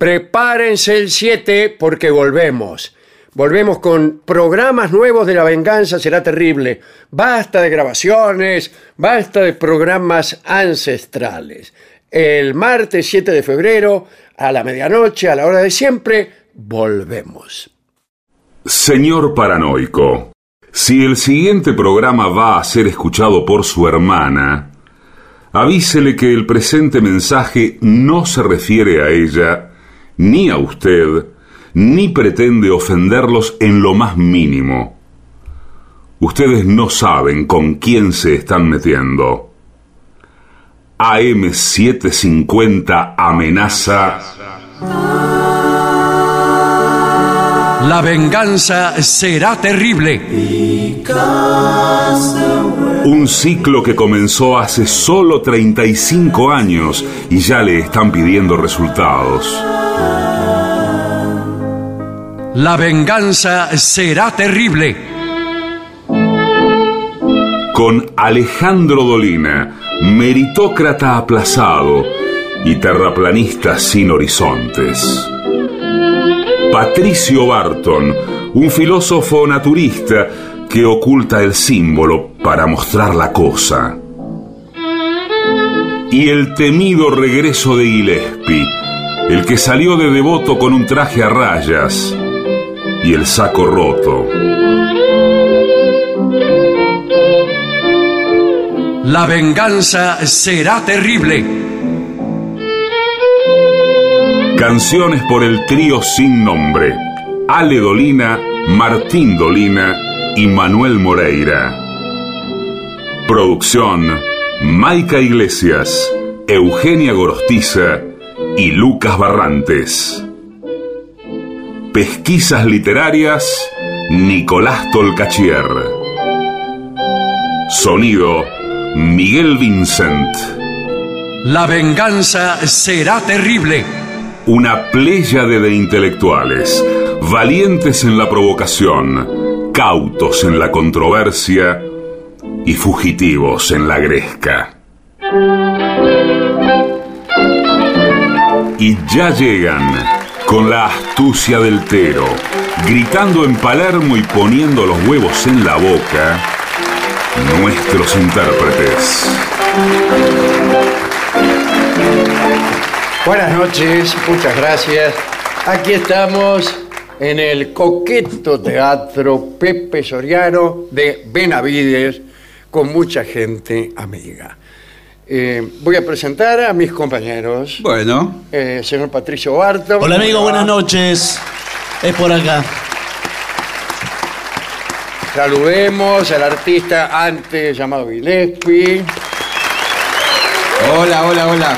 Prepárense el 7 porque volvemos. Volvemos con programas nuevos de la venganza, será terrible. Basta de grabaciones, basta de programas ancestrales. El martes 7 de febrero, a la medianoche, a la hora de siempre, volvemos. Señor paranoico, si el siguiente programa va a ser escuchado por su hermana, avísele que el presente mensaje no se refiere a ella, ni a usted, ni pretende ofenderlos en lo más mínimo. Ustedes no saben con quién se están metiendo. AM750 amenaza. La venganza será terrible. Un ciclo que comenzó hace solo 35 años y ya le están pidiendo resultados. La venganza será terrible. Con Alejandro Dolina, meritócrata aplazado y terraplanista sin horizontes. Patricio Barton, un filósofo naturista que oculta el símbolo para mostrar la cosa. Y el temido regreso de Gillespie, el que salió de devoto con un traje a rayas y el saco roto. La venganza será terrible. Canciones por el trío sin nombre. Ale Dolina, Martín Dolina y Manuel Moreira. Producción, Maica Iglesias, Eugenia Gorostiza y Lucas Barrantes. Pesquisas literarias, Nicolás Tolcachier. Sonido, Miguel Vincent. La venganza será terrible. Una pléyade de intelectuales, valientes en la provocación, cautos en la controversia y fugitivos en la gresca. Y ya llegan con la astucia del Tero, gritando en Palermo y poniendo los huevos en la boca, nuestros intérpretes. Buenas noches, muchas gracias. Aquí estamos en el coqueto teatro Pepe Soriano de Benavides con mucha gente amiga. Eh, voy a presentar a mis compañeros. Bueno. Eh, señor Patricio Barto. Hola amigo, buenas noches. Es por acá. Saludemos al artista antes llamado Gillespie Hola, hola, hola.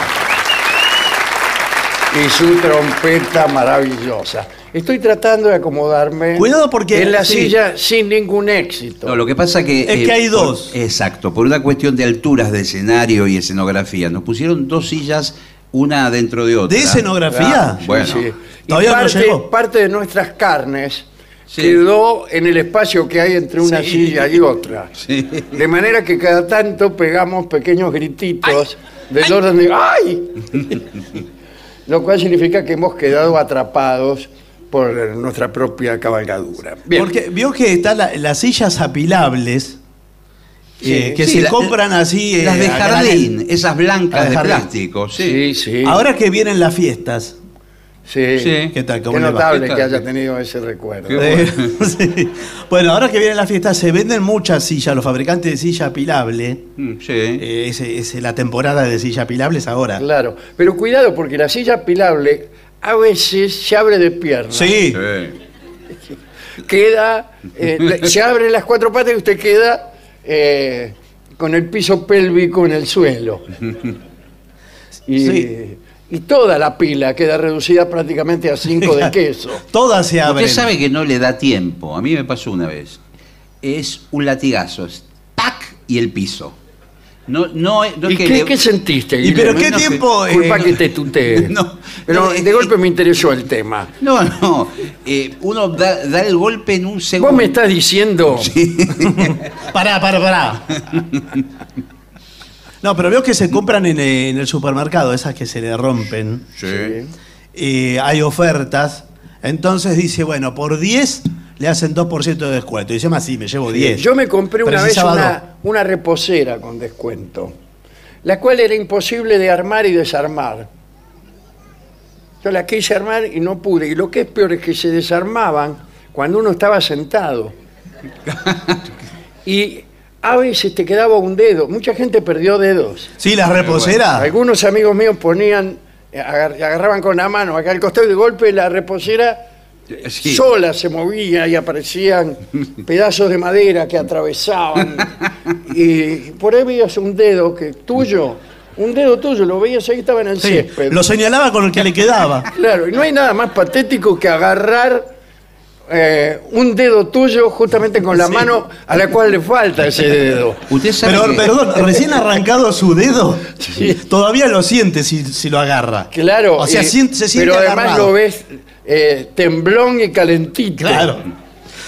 y su trompeta maravillosa. Estoy tratando de acomodarme Cuidado porque- en la sí. silla sin ningún éxito. No, lo que pasa que... Es que hay por- dos. exacto, por una cuestión de alturas de escenario y escenografía. Nos pusieron dos sillas, una dentro de otra. ¿De escenografía? Claro, sí, Bueno. sí. Y Todavía no parte, llegó. parte de nuestras carnes Sí. quedó en el espacio que hay entre una Sí. silla y otra. Sí. De manera que cada tanto pegamos pequeños grititos del orden de ¡ay! Lo cual significa que hemos quedado atrapados por nuestra propia cabalgadura. Bien. Porque vio que están la- las sillas apilables eh, que Sí, se la- compran así. eh, Las de a jardín, granel. esas blancas de de jardín. plástico. Sí. sí, sí. Ahora que vienen las fiestas. sí. Sí. ¿Qué tal? Qué ¿Cómo notable ¿Qué tal? que haya tenido ese recuerdo. Eh. Bueno, ahora que vienen las fiestas se venden muchas sillas, los fabricantes de silla apilable. Mm, sí. Eh, es, es la temporada de silla apilables ahora. Claro. Pero cuidado, porque la silla apilable a veces se abre de piernas. Sí. Sí. queda, eh, se abren las cuatro patas y usted queda eh, con el piso pélvico en el suelo. Y, Sí. y toda la pila queda reducida prácticamente a cinco de queso. Todas se abren. Usted sabe que no le da tiempo. A mí me pasó una vez. Es un latigazo. Es ¡tac! y el piso. No, no, no es ¿Y que qué, le- qué sentiste? ¿Y pero Guillermo? qué no, tiempo? eh, Culpa que te tutee. No, pero no, de eh, golpe me interesó el tema. No, no. eh, uno da, da el golpe en un segundo. Vos me estás diciendo... Pará, pará, pará. No, pero veo que se compran en, eh, en el supermercado, esas que se le rompen. Sí. eh, hay ofertas. Entonces dice, bueno, por 10 le hacen 2% de descuento. Y dice, más sí, me llevo 10. Yo me compré una vez una, una reposera con descuento, la cual era imposible de armar y desarmar. Yo la quise armar y no pude. Y lo que es peor es que se desarmaban cuando uno estaba sentado. Y a veces te quedaba un dedo. Mucha gente perdió dedos. Sí, las reposeras. Algunos amigos míos ponían, agar- agarraban con la mano acá al costado y de golpe la reposera Sí. sola se movía y aparecían pedazos de madera que atravesaban. y por ahí veías un dedo que tuyo, un dedo tuyo, lo veías ahí estaba en el Sí, césped. lo señalaba con el que le quedaba. Claro, y no hay nada más patético que agarrar eh, un dedo tuyo justamente con la Sí. mano a la cual le falta ese dedo. Usted sabe Pero, que- perdón, recién arrancado su dedo, todavía lo siente si, si lo agarra. Claro, O sea, y- siente- se siente pero además agarrado. lo ves eh, temblón y calentito. Claro.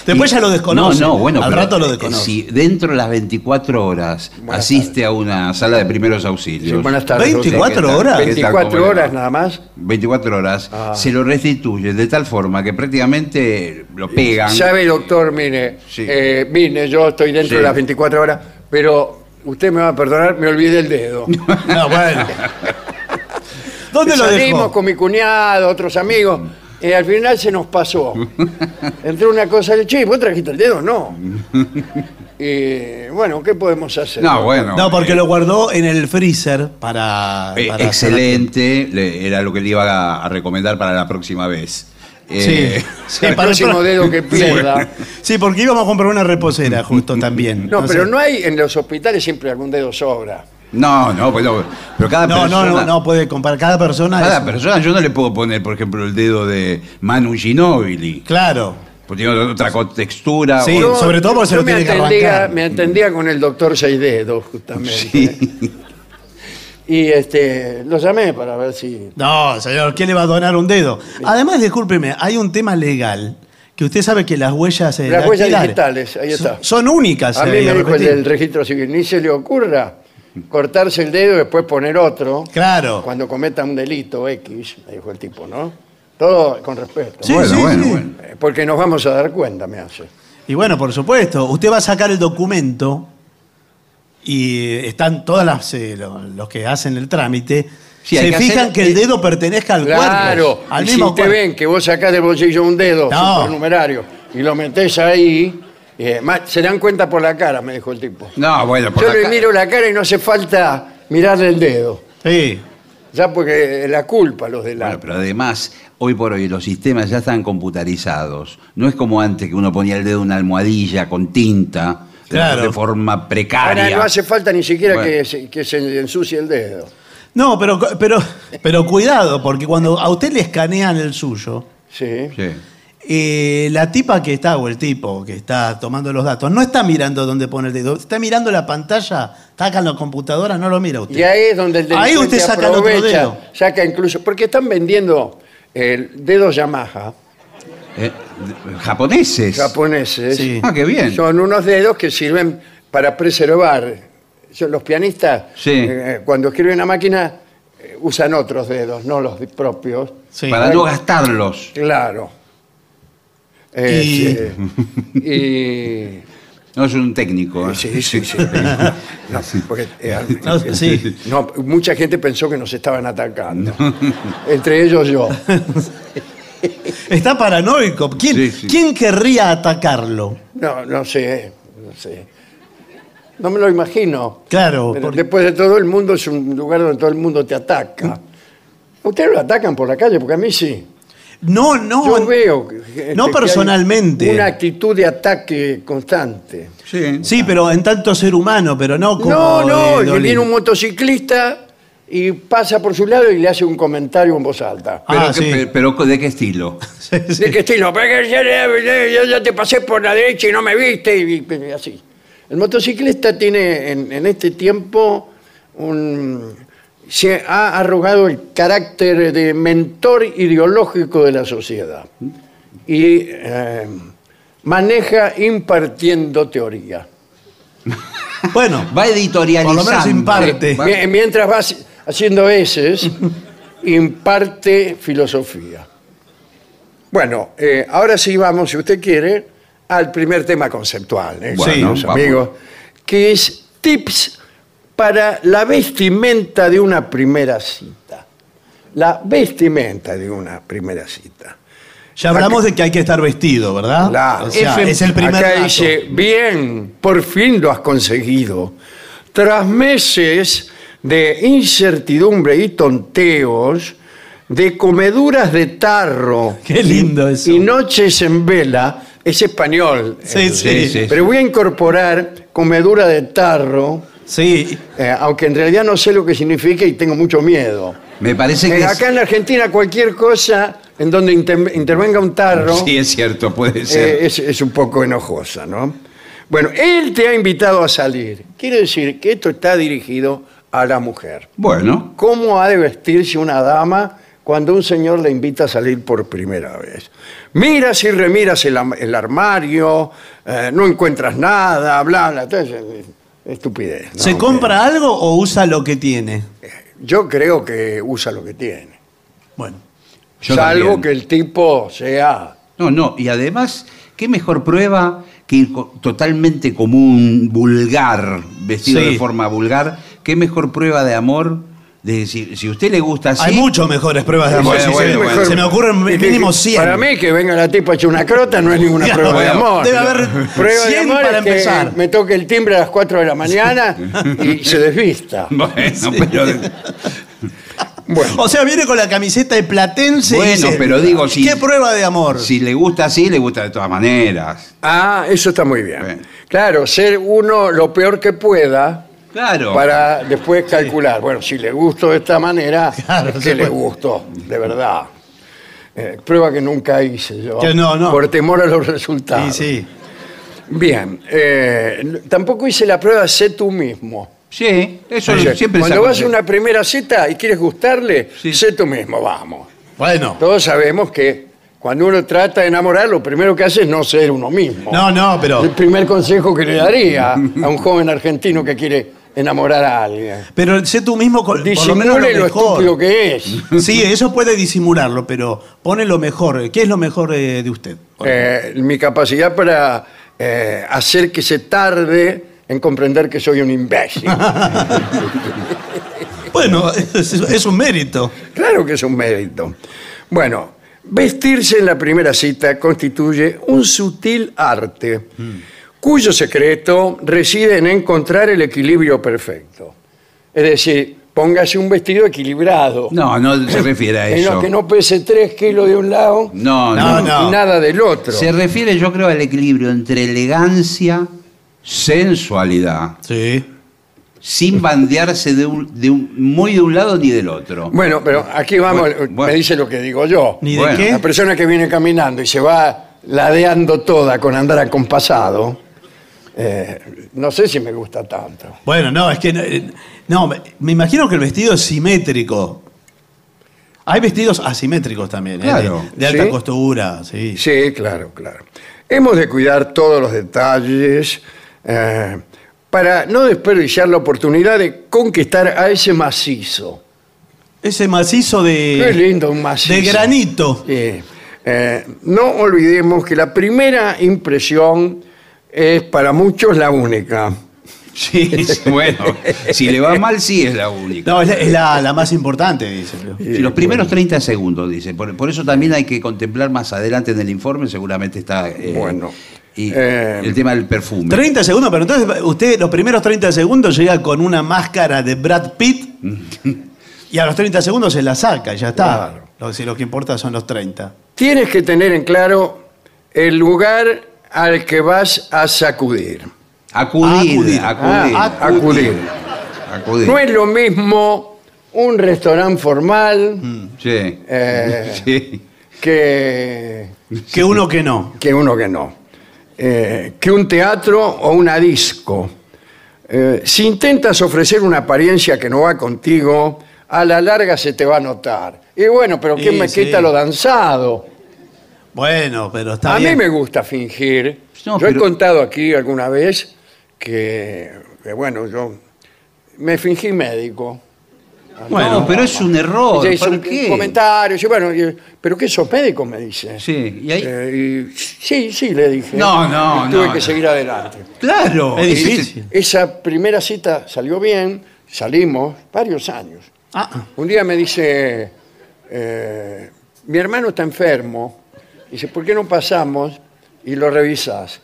Después ya lo desconoce. No, no, bueno, Al pero, rato lo eh, desconoce. Si dentro de las 24 horas Buenas asiste a una sala de primeros auxilios. Sí, buenas tardes. 24 ¿Qué tal? horas. ¿Qué tal? 24 ¿Cómo le va? horas nada más. 24 horas, Ah. se lo restituye de tal forma que prácticamente lo pegan. Sabe, doctor, mire, Sí. eh, vine, yo estoy dentro Sí. de las 24 horas, pero usted me va a perdonar, me olvidé el dedo. No, bueno. ¿Dónde lo Salimos dejó? con mi cuñado, otros amigos, y al final se nos pasó. Entre una cosa de, che, ¿vos trajiste el dedo? No. Y bueno, ¿qué podemos hacer? No, bueno. No, porque eh, lo guardó en el freezer para. eh, para excelente, le- era lo que le iba a, a recomendar para la próxima vez. Sí, Eh, sí, el para próximo dedo que pierda. Sí, porque íbamos a comprar una reposera justo también. No, pero sé. no hay, en los hospitales siempre algún dedo sobra. No, no, pero, pero cada No, persona. no, no, no puede comprar. Cada persona. Cada es- persona, yo no le puedo poner, por ejemplo, el dedo de Manu Ginóbili, Claro. porque tiene otra textura. Sí, o- sobre todo porque se yo lo me tiene que atendía, arrancar. Me atendía con el doctor Seidedo, justamente. Sí. Y este, lo llamé para ver si... No, señor, ¿quién le va a donar un dedo? Además, discúlpeme, hay un tema legal que usted sabe que las huellas. eh, Las huellas digitales, ahí está. Son, son únicas. A eh, mí y me dijo el del registro civil, ni se le ocurra cortarse el dedo y después poner otro Claro. cuando cometa un delito X, me dijo el tipo, ¿no? Todo con respeto. Sí, Bueno, sí, bueno, sí. bueno. Eh, Porque nos vamos a dar cuenta, me hace. Y bueno, por supuesto, usted va a sacar el documento y están todas las eh, lo- los que hacen el trámite. Sí, hay se que fijan hacer- que el dedo pertenezca al Claro, cuerpo. Al y mismo si te cuerpo. ven que vos sacás del bolsillo un dedo No. supernumerario y lo metés ahí, eh, ma- se dan cuenta por la cara, me dijo el tipo. No, bueno, por Yo la le ca- miro la cara y no hace falta mirarle el dedo. Sí. Ya porque la culpa los de la... Bueno, pero además, hoy por hoy los sistemas ya están computarizados. No es como antes que uno ponía el dedo en una almohadilla con tinta, de- Claro. de forma precaria. Ahora no hace falta ni siquiera Bueno. que, se, que se ensucie el dedo. No, pero, pero, pero cuidado, porque cuando a usted le escanean el suyo, Sí. Sí. Eh, la tipa que está, o el tipo que está tomando los datos, no está mirando dónde pone el dedo, está mirando la pantalla, está acá en la computadora, no lo mira usted. Y ahí es donde el Ahí usted saca el otro aprovecha, dedo. saca incluso, porque están vendiendo el dedo Yamaha, Eh, japoneses. japoneses. Sí. Ah, qué bien. Son unos dedos que sirven para preservar. Son los pianistas, Sí. eh, cuando escriben una máquina, eh, usan otros dedos, no los propios. Sí. Para no gastarlos. Claro. Eh, sí. y No es un técnico. ¿eh? Sí, sí, sí. No, porque, eh, No, sí. no, mucha gente pensó que nos estaban atacando. Entre ellos yo. Está paranoico. ¿Quién, Sí, sí. ¿quién querría atacarlo? No, no sé, no sé. No me lo imagino. Claro, Pero porque- después de todo el mundo es un lugar donde todo el mundo te ataca. ¿Ustedes lo atacan por la calle? Porque a mí sí. No, no. Yo veo gente no que hay personalmente. Una actitud de ataque constante. Sí. Sí, pero en tanto ser humano, pero no como. No, no, que viene un motociclista y pasa por su lado y le hace un comentario en voz alta. Pero, Ah, ¿qué- sí. pe- pero ¿de qué estilo? Sí, sí. ¿De qué estilo? Porque ya, ya- ya- ya te pasé por la derecha y no me viste y, y así. El motociclista tiene en, en este tiempo un, se ha arrogado el carácter de mentor ideológico de la sociedad y eh, maneja impartiendo teoría. Bueno, Va editorializando. Por lo menos imparte. Va- Mientras vas haciendo eses imparte filosofía. Bueno, eh, ahora sí vamos, si usted quiere, al primer tema conceptual, ¿eh? Bueno, amigos, que es tips para la vestimenta de una primera cita. La vestimenta de una primera cita. Ya hablamos de que hay que estar vestido, ¿verdad? Claro. O sea, F- es el primer Acá dato. dice, bien, por fin lo has conseguido. Tras meses de incertidumbre y tonteos, de comeduras de tarro Qué lindo y, eso. y noches en vela, es español. Sí, eh, sí. sí. Pero voy a incorporar comedura de tarro, Sí, eh, aunque en realidad no sé lo que significa y tengo mucho miedo. Me parece Eh, que es- acá en la Argentina cualquier cosa en donde inter- intervenga un tarro... Sí, es cierto, puede ser. Eh, es, es un poco enojosa, ¿no? Bueno, él te ha invitado a salir. Quiere decir que esto está dirigido a la mujer. Bueno, ¿Cómo ha de vestirse una dama cuando un señor le invita a salir por primera vez? Miras y remiras el, am- el armario, eh, no encuentras nada, bla, bla. eh, estupidez. ¿no? ¿se compra algo o usa lo que tiene? Yo creo que usa lo que tiene. Bueno, yo Salvo también. que el tipo sea... No, no, y además, ¿qué mejor prueba que ir co- totalmente como un vulgar, vestido Sí. de forma vulgar? ¿Qué mejor prueba de amor? De decir, si a usted le gusta así. hay muchas mejores pruebas de amor. Bueno, sí, bueno, se, bueno. se me ocurren Y mínimo 100. Para mí que venga la tipa hecha una crota no es ninguna Claro, prueba de amor. debe haber prueba de 100 amor para es que empezar. me toque el timbre a las 4 de la mañana y se desvista. Bueno, pero, Bueno, O sea, viene con la camiseta de Platense y Bueno, dice, pero digo, si- ¿Qué prueba de amor? si le gusta así, le gusta de todas maneras. ah, eso está muy bien. Claro, ser uno lo peor que pueda Claro. para después calcular. Bueno, si le gustó de esta manera, Claro, es se que le puede. gustó, de verdad. Eh, prueba que nunca hice yo. Que no, no. Por temor a los Sí, resultados. sí. Bien, eh, tampoco hice la prueba sé tú mismo. Sí, eso sea, siempre Cuando vas a una primera cita y quieres gustarle, Sí. sé tú mismo, vamos. Bueno. Todos sabemos que cuando uno trata de enamorar, lo primero que hace es no ser uno mismo. No, no, El pero, primer consejo que le daría a un joven argentino que quiere enamorar a alguien. pero sé tú mismo con por lo menos Disimule lo lo mejor. estúpido que es. Sí, eso puede disimularlo, pero pone lo mejor. ¿Qué es lo mejor eh, de usted? Eh, mi capacidad para eh, hacer que se tarde en comprender que soy un imbécil. Bueno, es, es un mérito. Claro que es un mérito. Bueno, vestirse en la primera cita constituye un sutil arte cuyo secreto reside en encontrar el equilibrio perfecto. Es decir, póngase un vestido equilibrado. No, no se refiere a En eso. lo que no pese 3 kilos de un lado No, No, no. no. y nada del otro. Se refiere, yo creo, al equilibrio entre elegancia, sensualidad, Sí. sin bandearse de un, de un, muy de un lado ni del otro. Bueno, pero aquí vamos, Bueno, bueno. me dice lo que digo yo. ¿Ni Bueno. de La qué? persona que viene caminando y se va ladeando toda con andar acompasado, eh, no sé si me gusta tanto. Bueno, no, es que no, eh, no, me, me imagino que el vestido es simétrico. Hay vestidos asimétricos también, ¿eh? Claro. de, de alta ¿Sí? costura, sí. Sí, claro, claro. Hemos de cuidar todos los detalles eh, para no desperdiciar la oportunidad de conquistar a ese macizo. Ese macizo de. Qué lindo un macizo. De granito. Sí. Eh, no olvidemos que la primera impresión es para muchos la única. Sí, bueno, si le va mal, sí es la única. No, es, la, es la- la más importante, dice. Sí, los primeros 30 segundos, dice. Por, por eso también hay que contemplar más adelante en el informe, seguramente está. eh, Bueno, Y eh, el tema del perfume. 30 segundos, pero entonces usted los primeros 30 segundos llega con una máscara de Brad Pitt y a los 30 segundos se la saca y ya está. Claro. Lo, si lo que importa son los 30. Tienes que tener en claro el lugar al que vas a sacudir. Acudir, Acudir. acudir. Ah, acudir. acudir. No es lo mismo un restaurante formal Sí. eh, Sí. que, Que uno que no. que uno que no. Eh, que un teatro o una disco. Eh, si intentas ofrecer una apariencia que no va contigo, a la larga se te va a notar. Y bueno, pero ¿quién Sí, me sí. quita lo danzado? Bueno, pero está a bien. mí me gusta fingir. No, yo he pero- contado aquí alguna vez que, que, bueno, yo me fingí médico. Bueno, no, pero es un error. Ya hizo ¿Por un qué? comentario. bueno, y- ¿pero qué sos médico? Me dice. Sí, y ahí. Eh, y- sí, sí, le dije. No, no, Y Tuve no, que no. seguir adelante. Claro. Es Y difícil. Esa primera cita salió bien, salimos varios años. Ah, Un día me dice, eh, mi hermano está enfermo. Dice, ¿por qué no pasamos y lo revisas?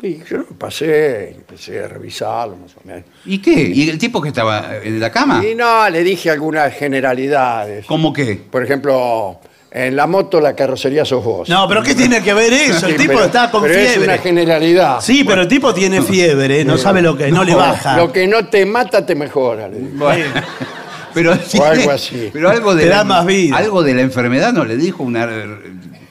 Y yo pasé, empecé a revisarlo más o menos. ¿Y qué? ¿Y el tipo que estaba en la cama? Y no, le dije algunas generalidades. ¿Cómo qué? Por ejemplo, en la moto la carrocería sos vos. no, pero ¿qué tiene que ver eso? El Sí, tipo pero- está con pero Es una fiebre. generalidad. Sí, pero el tipo tiene fiebre, no sabe lo que, no le baja. Lo que no te mata te mejora. le dije. Bueno, pero, algo así. Pero algo de Te la, da más vida. Algo de la enfermedad no le dijo una.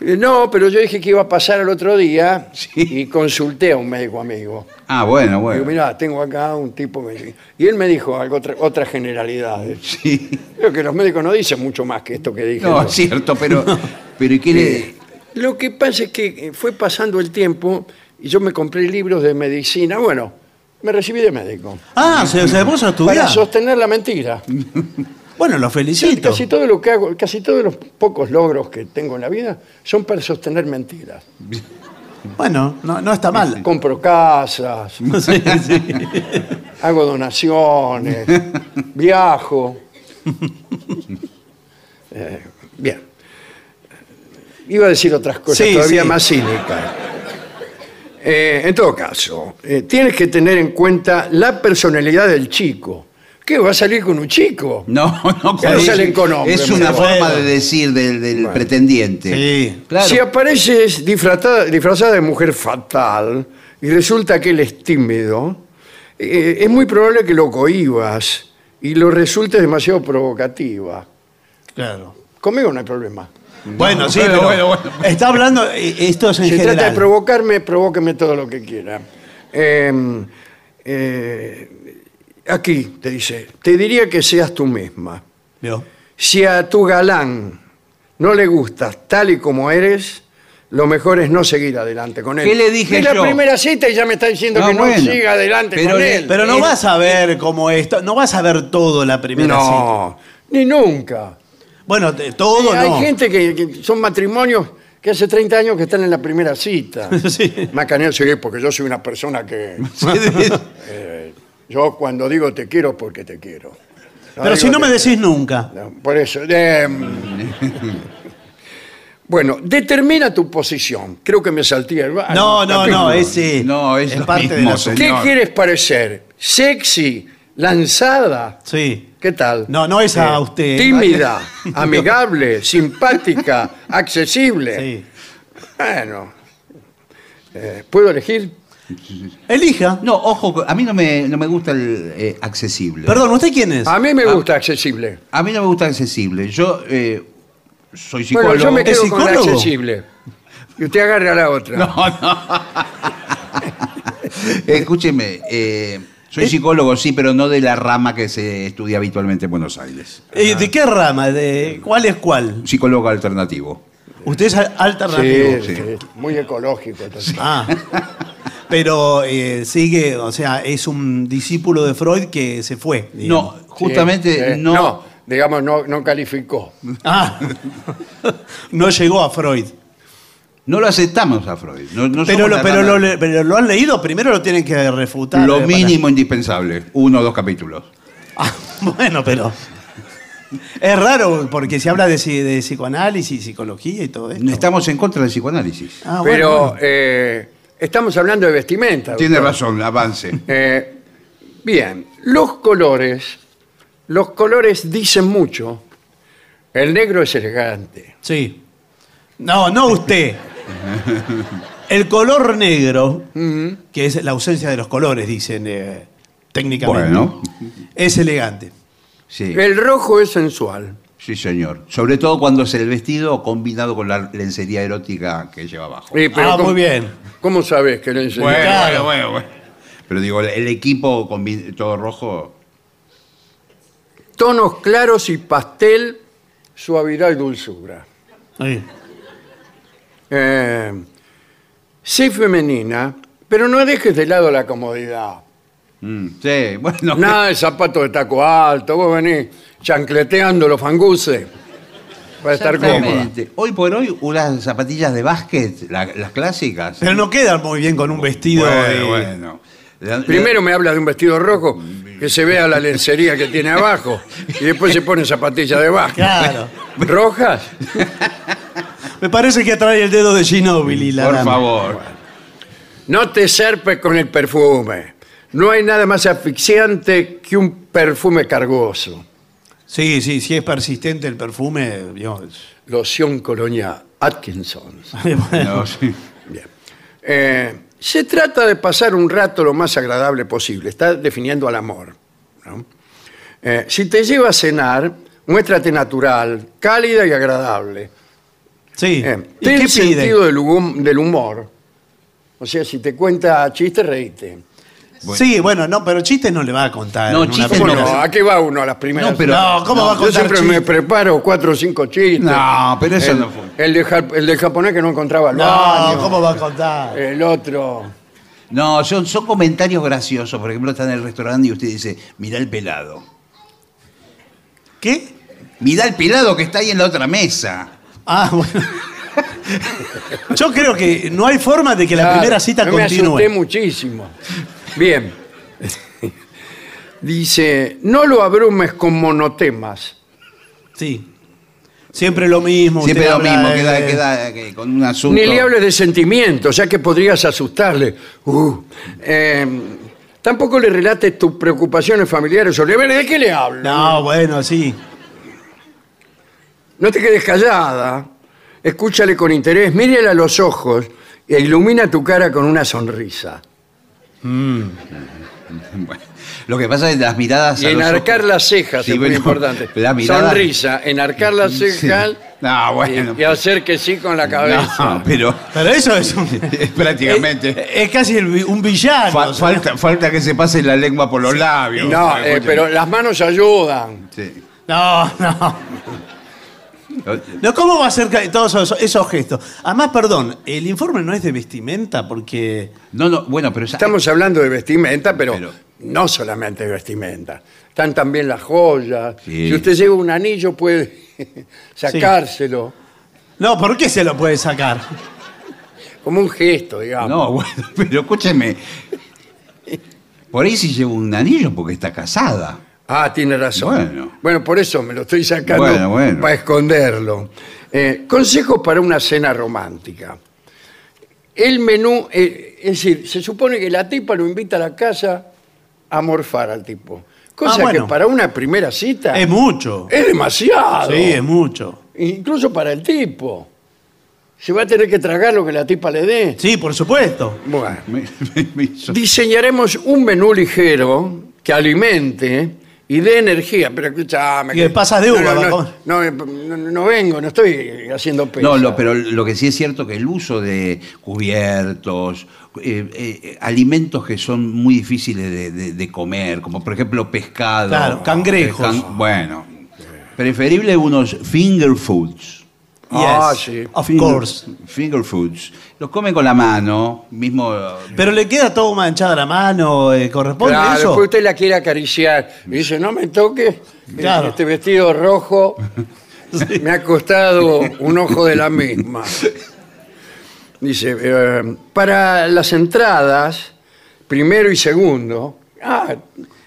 Eh, No, pero yo dije que iba a pasar el otro día Sí. y consulté a un médico amigo. Ah, bueno, Digo, bueno. mirá, tengo acá un tipo. que dice- Y él me dijo algo, otra, otras generalidades. Sí. Creo que los médicos no dicen mucho más que esto que dije. No, yo. es cierto, pero. Pero ¿y qué le.? Eh, Lo que pasa es que eh, fue pasando el tiempo y yo me compré libros de medicina. Bueno, me recibí de médico. Ah, se, se puso a Para estudiar. sostener la mentira. Bueno, lo felicito. Casi todo lo que hago, casi todos los pocos logros que tengo en la vida son para sostener mentiras. Bueno, no, no está mal. Compro casas, Sí, sí. hago donaciones, viajo. Eh, bien. Iba a decir otras cosas Sí, todavía sí. más cínicas. Eh, en todo caso, eh, tienes que tener en cuenta la personalidad del chico. ¿Qué? ¿Va a salir con un chico? No, no, Ya con- salen con hombres, Es una forma de decir del, del pretendiente. Sí. Claro. Si apareces disfrazada, disfrazada de mujer fatal y resulta que él es tímido, eh, es muy probable que lo cohibas y lo resultes demasiado provocativa. Claro. Conmigo no hay problema. Bueno, sí, bueno, pero bueno, bueno. está hablando, eh, esto es en Si trata de provocarme, provóqueme todo lo que quiera. Eh, eh, aquí te dice, te diría que seas tú misma. ¿Vio? Si a tu galán no le gustas tal y como eres, lo mejor es no seguir adelante con él. ¿Qué le dije Es la yo? primera cita y ya me está diciendo No, que no siga adelante Pero con él. Pero no vas a ver cómo esto, no vas a ver todo la primera cita. no, ni nunca. Bueno, de- todo Hay no. gente que, que son matrimonios que hace 30 años que están en la primera cita. Sí. Macaneo, sí, porque yo soy una persona que... eh, yo cuando digo te quiero, porque te quiero. Pero si no me te- decís nunca. No, por eso. eh, bueno, determina tu posición. Creo que me salté el baño. No, no, no, ese No, es lo parte de la señor. ¿Qué quieres parecer? ¿Sexy? ¿Lanzada? Sí. ¿Qué tal? No, no es a usted. Tímida, amigable, simpática, accesible. Sí. Bueno, eh, ¿puedo elegir? Elija. No, ojo, a mí no me, no me gusta el eh, accesible. Perdón, ¿usted quién es? A mí me gusta accesible. A mí no me gusta accesible. Yo eh, soy psicólogo. Bueno, yo me ¿Es quedo con la psicólogo? accesible. Y usted agarra la otra. No, no. Escúcheme, eh, soy psicólogo, sí, pero no de la rama que se estudia habitualmente en Buenos Aires. Eh, ¿De qué rama? ¿De ¿Cuál es cuál? Psicólogo alternativo. Usted es al- alternativo. Sí, sí. sí, muy ecológico. entonces. Ah. Pero eh, sigue, o sea, es un discípulo de Freud que se fue. digamos. No, justamente Sí, eh, no. digamos, no, no calificó. Ah. no llegó a Freud. No lo aceptamos a Freud. No, no Pero lo, la pero, rama- lo, le- pero lo han leído, primero lo tienen que refutar. lo eh, para- mínimo indispensable. Uno o dos capítulos. Ah, bueno, pero. Es raro porque se habla de, psi- de psicoanálisis, psicología y todo esto. Estamos en contra del psicoanálisis. Ah, bueno, Pero bueno. eh, estamos hablando de vestimenta. Tiene doctor. razón, avance. Eh, bien, los colores, los colores dicen mucho. El negro es elegante. Sí. No, no usted. El color negro, que es la ausencia de los colores, dicen eh, técnicamente, Bueno. es elegante. Sí, El rojo es sensual. sí, señor. Sobre todo cuando es el vestido combinado con la lencería erótica que lleva abajo. Pero ah, ¿cómo- muy bien. ¿Cómo sabes que le? Bueno, Claro. bueno, bueno, bueno. Pero digo, el equipo combi- todo rojo. Tonos claros y pastel, suavidad y dulzura. Sí. Eh, sé femenina, pero no dejes de lado la comodidad. Mm, sí, bueno. Nada de zapatos de taco alto. Vos venís chancleteando los fanguses para estar cómoda. Exactamente. Hoy por hoy, unas zapatillas de básquet, la- las clásicas. Pero no quedan muy bien con un vestido. de- bueno, bueno. La- Primero me habla de un vestido rojo que se vea la lencería que tiene abajo y después se pone zapatillas de básquet. Claro. ¿Rojas? Me parece que trae el dedo de Ginóbili, la Por dama. favor. No te serpes con el perfume. No hay nada más asfixiante que un perfume cargoso. Sí, sí, si es persistente el perfume, Dios. Loción Colonia Atkinson. Bueno, No, sí. Bien. Eh, se trata de pasar un rato lo más agradable posible. Está definiendo al amor. ¿no? Eh, si te lleva a cenar, muéstrate natural, cálida y agradable. Sí. Eh, ¿Y ten qué pide? sentido del, hum- del humor. O sea, si te cuenta chistes, reíte. Sí, bueno, no, pero chistes no le va a contar. No, en una chistes ¿Cómo primera- no? ¿A qué va uno a las primeras? No, pero- No, ¿cómo No, va a Yo contar siempre me chistes? preparo cuatro o cinco chistes. No, pero eso el, no fue. El, de ja- el del japonés que no encontraba el No, baño. ¿cómo va a contar? El otro. No, son, son comentarios graciosos. Por ejemplo, está en el restaurante y usted dice, mirá el pelado. ¿Qué? Mirá el pelado que está ahí en la otra mesa. Ah, bueno. Yo creo que no hay forma de que la Claro, primera cita yo Me asusté continúe. muchísimo. Bien. Dice, no lo abrumes con monotemas. Sí. Siempre lo mismo. Siempre usted lo habla mismo, de- queda, queda que con un asunto. Ni le hables de sentimientos, ya que podrías asustarle. Uh, eh, tampoco le relates tus preocupaciones familiares o deberes. ¿De qué le hablas? No, bueno, sí. No te quedes callada. Escúchale con interés, mírale a los ojos e ilumina tu cara con una sonrisa. Bueno, lo que pasa es que las miradas. Y a los enarcar ojos- las cejas Sí, es muy importante. La mirada. Sonrisa, enarcar las Sí. cejas No, bueno. y, y hacer que sí con la cabeza. No, pero Pero eso es un. es prácticamente. Es, es casi el vi- un villano. Fa- o sea, falta, falta que se pase la lengua por los labios. No, eh, pero las manos ayudan. Sí. No, no. No, ¿Cómo va a ser todos esos, esos gestos? Además, perdón, el informe no es de vestimenta porque. No, no, bueno, pero esa- Estamos hablando de vestimenta, pero, Pero- no solamente de vestimenta. Están también las joyas. Sí. Si usted lleva un anillo, puede sacárselo. No, ¿por qué se lo puede sacar? Como un gesto, digamos. No, bueno, pero escúcheme. Por ahí si lleva un anillo porque está casada. Ah, tiene razón. Bueno. Bueno, por eso me lo estoy sacando Bueno, bueno. para esconderlo. Eh, consejos para una cena romántica. El menú, eh, es decir, se supone que la tipa lo invita a la casa a morfar al tipo. Cosa Ah, bueno. que para una primera cita Es mucho. es demasiado. Sí, es mucho. Incluso para el tipo. Se va a tener que tragar lo que la tipa le dé. Sí, por supuesto. Bueno. Me- me- me hizo- Diseñaremos un menú ligero que alimente y dé energía. Pero escúchame. Y que pasas de uva, No, no, no, no, no- no vengo, no estoy haciendo pesa. No, lo- pero lo que sí es cierto que el uso de cubiertos, eh, eh, alimentos que son muy difíciles de, de- de comer, como por ejemplo pescado. Claro, cangrejos. can- bueno, preferible unos finger foods. Ah, Yes, sí. Of Finger- course. Finger foods. Los comen con la mano, mismo. Pero le queda todo manchada la mano, eh, ¿corresponde Claro, eso? después usted la quiere acariciar. Y dice, no me toques. Claro. Este vestido rojo me ha costado un ojo de la misma. Dice, eh, para las entradas, primero y segundo. Ah,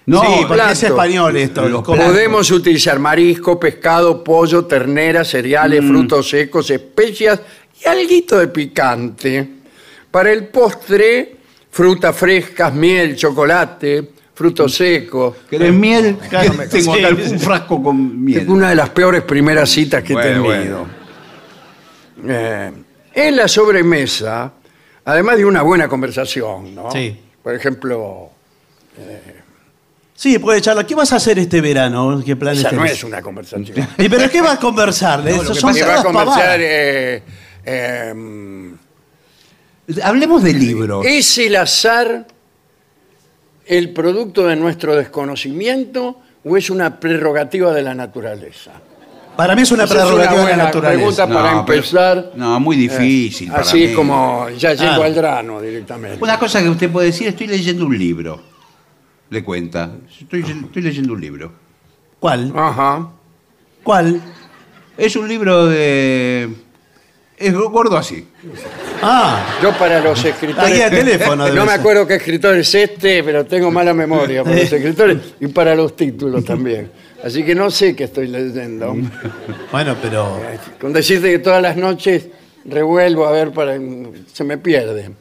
No, sí, porque es español esto. Los. Podemos utilizar marisco, pescado, pollo, ternera, cereales, Mm. frutos secos, especias y alguito de picante. Para el postre, frutas frescas, miel, chocolate, frutos secos. ¿Querés miel? Claro, Tengo acá sí. un frasco con miel. Es una de las peores primeras citas que he Bueno, tenido. Eh, en la sobremesa, además de una buena conversación, ¿no? Sí. Por ejemplo, Sí, puede charlar. ¿Qué vas a hacer este verano? ¿Qué planes esa no tenés? es una conversación. ¿Y pero qué vas a conversar? lo Eso que son pasa Se va a todas conversar. pavadas. eh, eh, Hablemos de libros. ¿Es el azar el producto de nuestro desconocimiento o es una prerrogativa de la naturaleza? Para mí es una Esa es una prerrogativa de la naturaleza. pregunta para No, pero- empezar. no, muy difícil. Eh, para así mí. como ya yendo Ah. al grano directamente. Una cosa que usted puede decir, estoy leyendo un libro. le cuenta. Estoy, estoy leyendo un libro. ¿Cuál? Ajá. ¿Cuál? Es un libro de... Es gordo así. Ah, Yo para los escritores... La guía de teléfono debe No me ser. acuerdo qué escritor es este, pero tengo mala memoria para los escritores y para los títulos también. Así que no sé qué estoy leyendo. bueno, pero. Con decirte que todas las noches revuelvo a ver para... Se me pierde.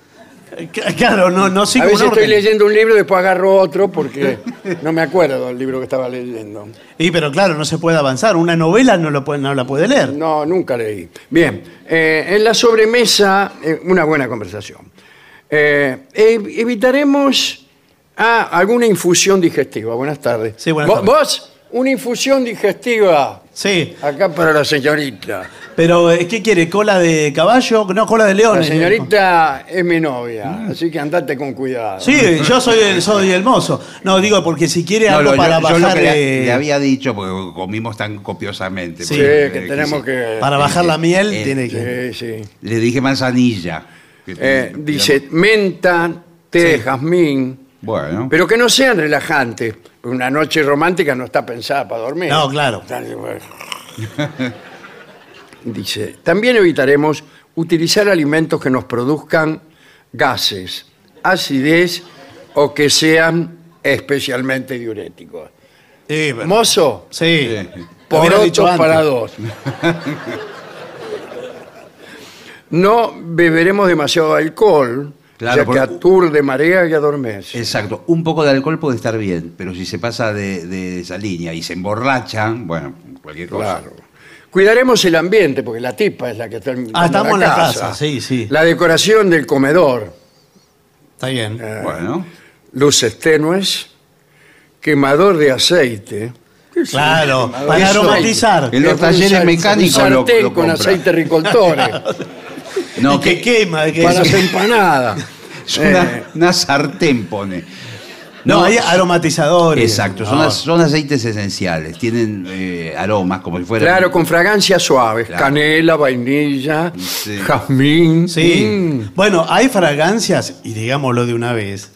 Claro, no, no a sigo veces un estoy leyendo un libro y después agarro otro porque no me acuerdo del libro que estaba leyendo. Y pero claro, no se puede avanzar. Una novela no, lo puede, no la puede leer. No, nunca leí. Bien, eh, en la sobremesa, eh, una buena conversación. Eh, ev- evitaremos ah, alguna infusión digestiva. Buenas tardes. Sí, buenas tardes. Vos, una infusión digestiva Sí, acá para la señorita. pero eh, ¿qué quiere? ¿Cola de caballo? No, cola de león. La señorita es mi novia, así que andate con cuidado. Sí, yo soy el, soy el mozo. No, digo porque si quiere No, algo lo- para yo, yo lo bajar que le, eh, le había dicho, porque comimos tan copiosamente. Sí, que eh, tenemos que... para bajar la miel eh, tiene que. Sí, sí. Le dije manzanilla. que Eh, dice, menta, té, de jazmín, Bueno. pero que no sean relajantes. Una noche romántica no está pensada para dormir. No, claro. Dice, también evitaremos utilizar alimentos que nos produzcan gases, acidez o que sean especialmente diuréticos. Sí, pero- Mozo, sí. Lo hubiera dicho porotos antes. para dos. No beberemos demasiado alcohol, Claro, ya que porque- aturde, marea y adormece. Exacto. Un poco de alcohol puede estar bien, pero si se pasa de, de esa línea y se emborrachan, bueno, cualquier cosa. Claro. Cuidaremos el ambiente, porque la tipa es la que está en Ah, estamos en la casa, sí, sí. La decoración del comedor, Está bien. Eh. Bueno. luces tenues, quemador de aceite. ¿Qué es Claro, para aromatizar. En los talleres mecánicos Un sartén lo con aceite ricoltore No, que quema. que para las empanadas. es una, Eh, una sartén pone. No, hay aromatizadores. Exacto, son, No. son aceites esenciales, tienen eh, aromas como si fueran... Claro, con fragancias suaves, Claro. canela, vainilla, Sí. jazmín. Sí. Mm. Bueno, hay fragancias, y digámoslo de una vez,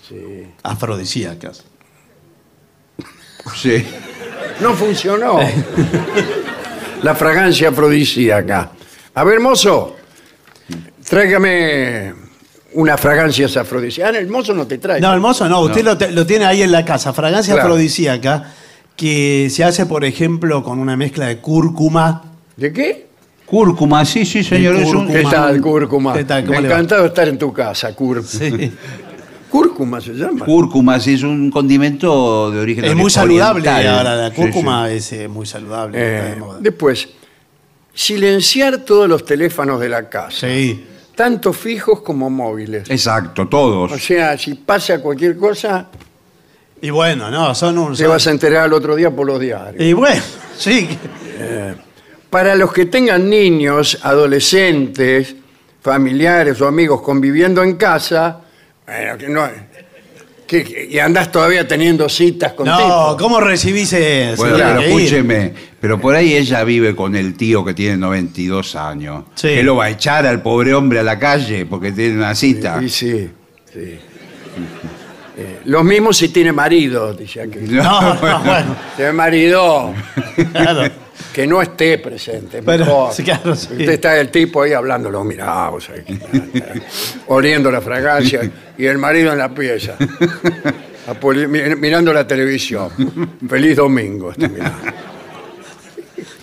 afrodisíacas. Sí. No funcionó. La fragancia afrodisíaca. A ver, mozo, tráigame unas fragancias afrodisíacas. Ah, el mozo no te trae. No, el mozo no, usted No. Lo, te- lo tiene ahí en la casa. Fragancia Claro. afrodisíaca que se hace, por ejemplo, con una mezcla de cúrcuma. ¿De qué? Cúrcuma, sí, sí, señor. Un- ¿Qué Cúrcuma. tal, cúrcuma? ¿Qué tal? ¿Cómo le va? Encantado de estar en tu casa, cúrcuma. Sí. Cúrcuma se llama. Cúrcuma, sí, es un condimento de origen Es muy saludable ahora. La Sí, cúrcuma es eh, muy saludable. Eh, de moda. después, silenciar todos los teléfonos de la casa, Sí. Tanto fijos como móviles. Exacto, todos. O sea, si pasa cualquier cosa, Y bueno, no, son un. te son- vas a enterar al otro día por los diarios. Y bueno, sí. Para los que tengan niños, adolescentes, familiares o amigos conviviendo en casa, bueno, que no, que- que- y andás todavía teniendo citas con No, tipos. ¿cómo recibís eso? Bueno, pero ir. escúcheme, pero por ahí ella vive con el tío que tiene 92 años. Sí. ¿Qué lo va a echar al pobre hombre a la calle porque tiene una cita? Y sí, sí. Eh, los mismos si tiene marido, dice aquí. No, No, no, bueno, Tiene marido, claro. que no esté presente, Pero, mejor. sí, claro, sí. Usted está el tipo ahí hablándolo, mirá, vos ahí, oliendo la fragancia, y el marido en la pieza, mirando la televisión. Feliz domingo. está mirando.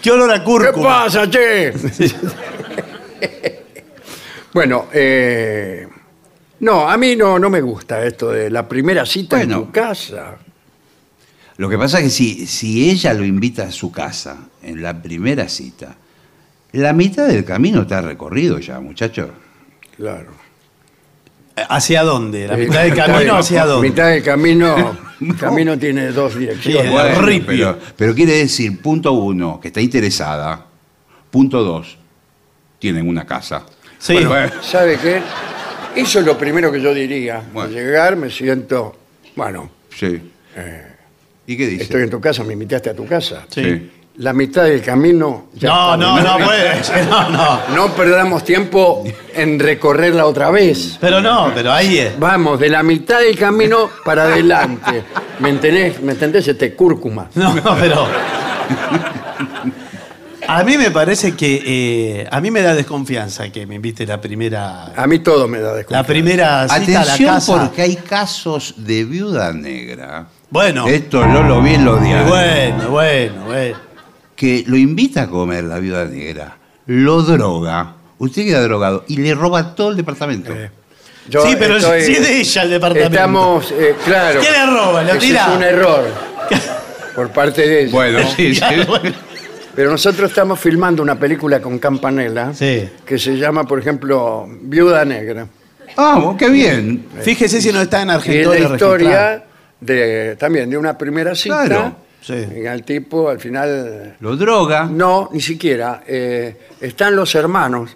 ¿Qué olor a ¿Qué cúrcuma? pasa, che? bueno, eh, no, a mí no, no me gusta esto de la primera cita en Bueno. tu casa. Lo que pasa es que si, si ella lo invita a su casa en la primera cita, la mitad del camino está recorrido ya, muchachos. Claro. ¿Hacia dónde? ¿La mitad del camino hacia dónde? Mitad del camino, el camino tiene dos direcciones. Sí, Bueno, pero, pero quiere decir, punto uno, que está interesada. Punto dos, tienen una casa. Sí. Bueno, ¿Sabe qué? Eso es lo primero que yo diría. Bueno. Al llegar me siento, bueno, sí. ¿Y qué dice? estoy en tu casa, me invitaste a tu casa. Sí. La mitad del camino. ya No, está. no, no puede ser, no, no. No perdamos tiempo en recorrerla otra vez. Pero no, pero ahí es. Vamos, de la mitad del camino para adelante. ¿Me entendés? ¿Me entendés? Este cúrcuma. No, pero. A mí me parece que. eh, a mí me da desconfianza que me invite la primera. A mí todo me da La desconfianza. primera cita a la Atención casa. porque hay casos de viuda negra. Bueno. Esto no lo vi en los diarios. Bueno, bueno, bueno. Que lo invita a comer la viuda negra, lo droga, usted queda drogado y le roba todo el departamento. Eh, Yo sí, pero estoy- sí es de ella el departamento. Estamos, eh, claro. ¿Qué le roba? ¿Lo tira? Es un error por parte de ella. Bueno, sí, sí. Pero nosotros estamos filmando una película con Campanella Sí. que se llama, por ejemplo, Viuda Negra. Ah, qué bien. Fíjese si no está en Y es Argentina. la historia de, también de una primera cita. Claro, sí. Al tipo, al final, Lo droga no, ni siquiera. eh, están los hermanos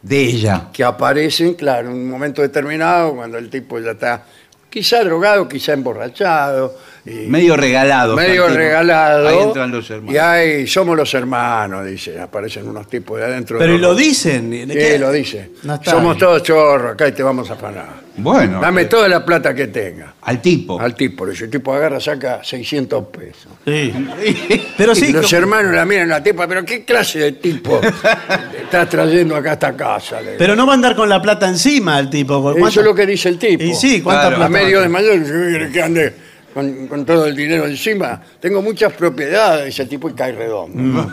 de ella. que aparecen, claro, en un momento determinado, cuando el tipo ya está quizá drogado, quizá emborrachado. Y- Medio regalado. medio el regalado. Ahí entran los hermanos. Y ahí somos los hermanos, dice. Aparecen unos tipos de adentro. Pero de y los- lo dicen. Sí, ¿Qué? lo dice. No somos ahí. todos chorros, acá y te vamos a afanar. Bueno. Dame toda la plata que tenga. Al tipo. Al tipo, ese tipo agarra, saca 600 pesos. Sí. Pero y sí. los co- hermanos la miran a la tipa, pero ¿qué clase de tipo estás trayendo acá a esta casa? Le- Pero no va a andar con la plata encima el tipo. Eso ¿cuánto- es lo que dice el tipo. Y sí, ¿cuánta Claro. A plata? medio de mayor, que ande con, con todo el dinero encima. Tengo muchas propiedades, el tipo, y cae redondo.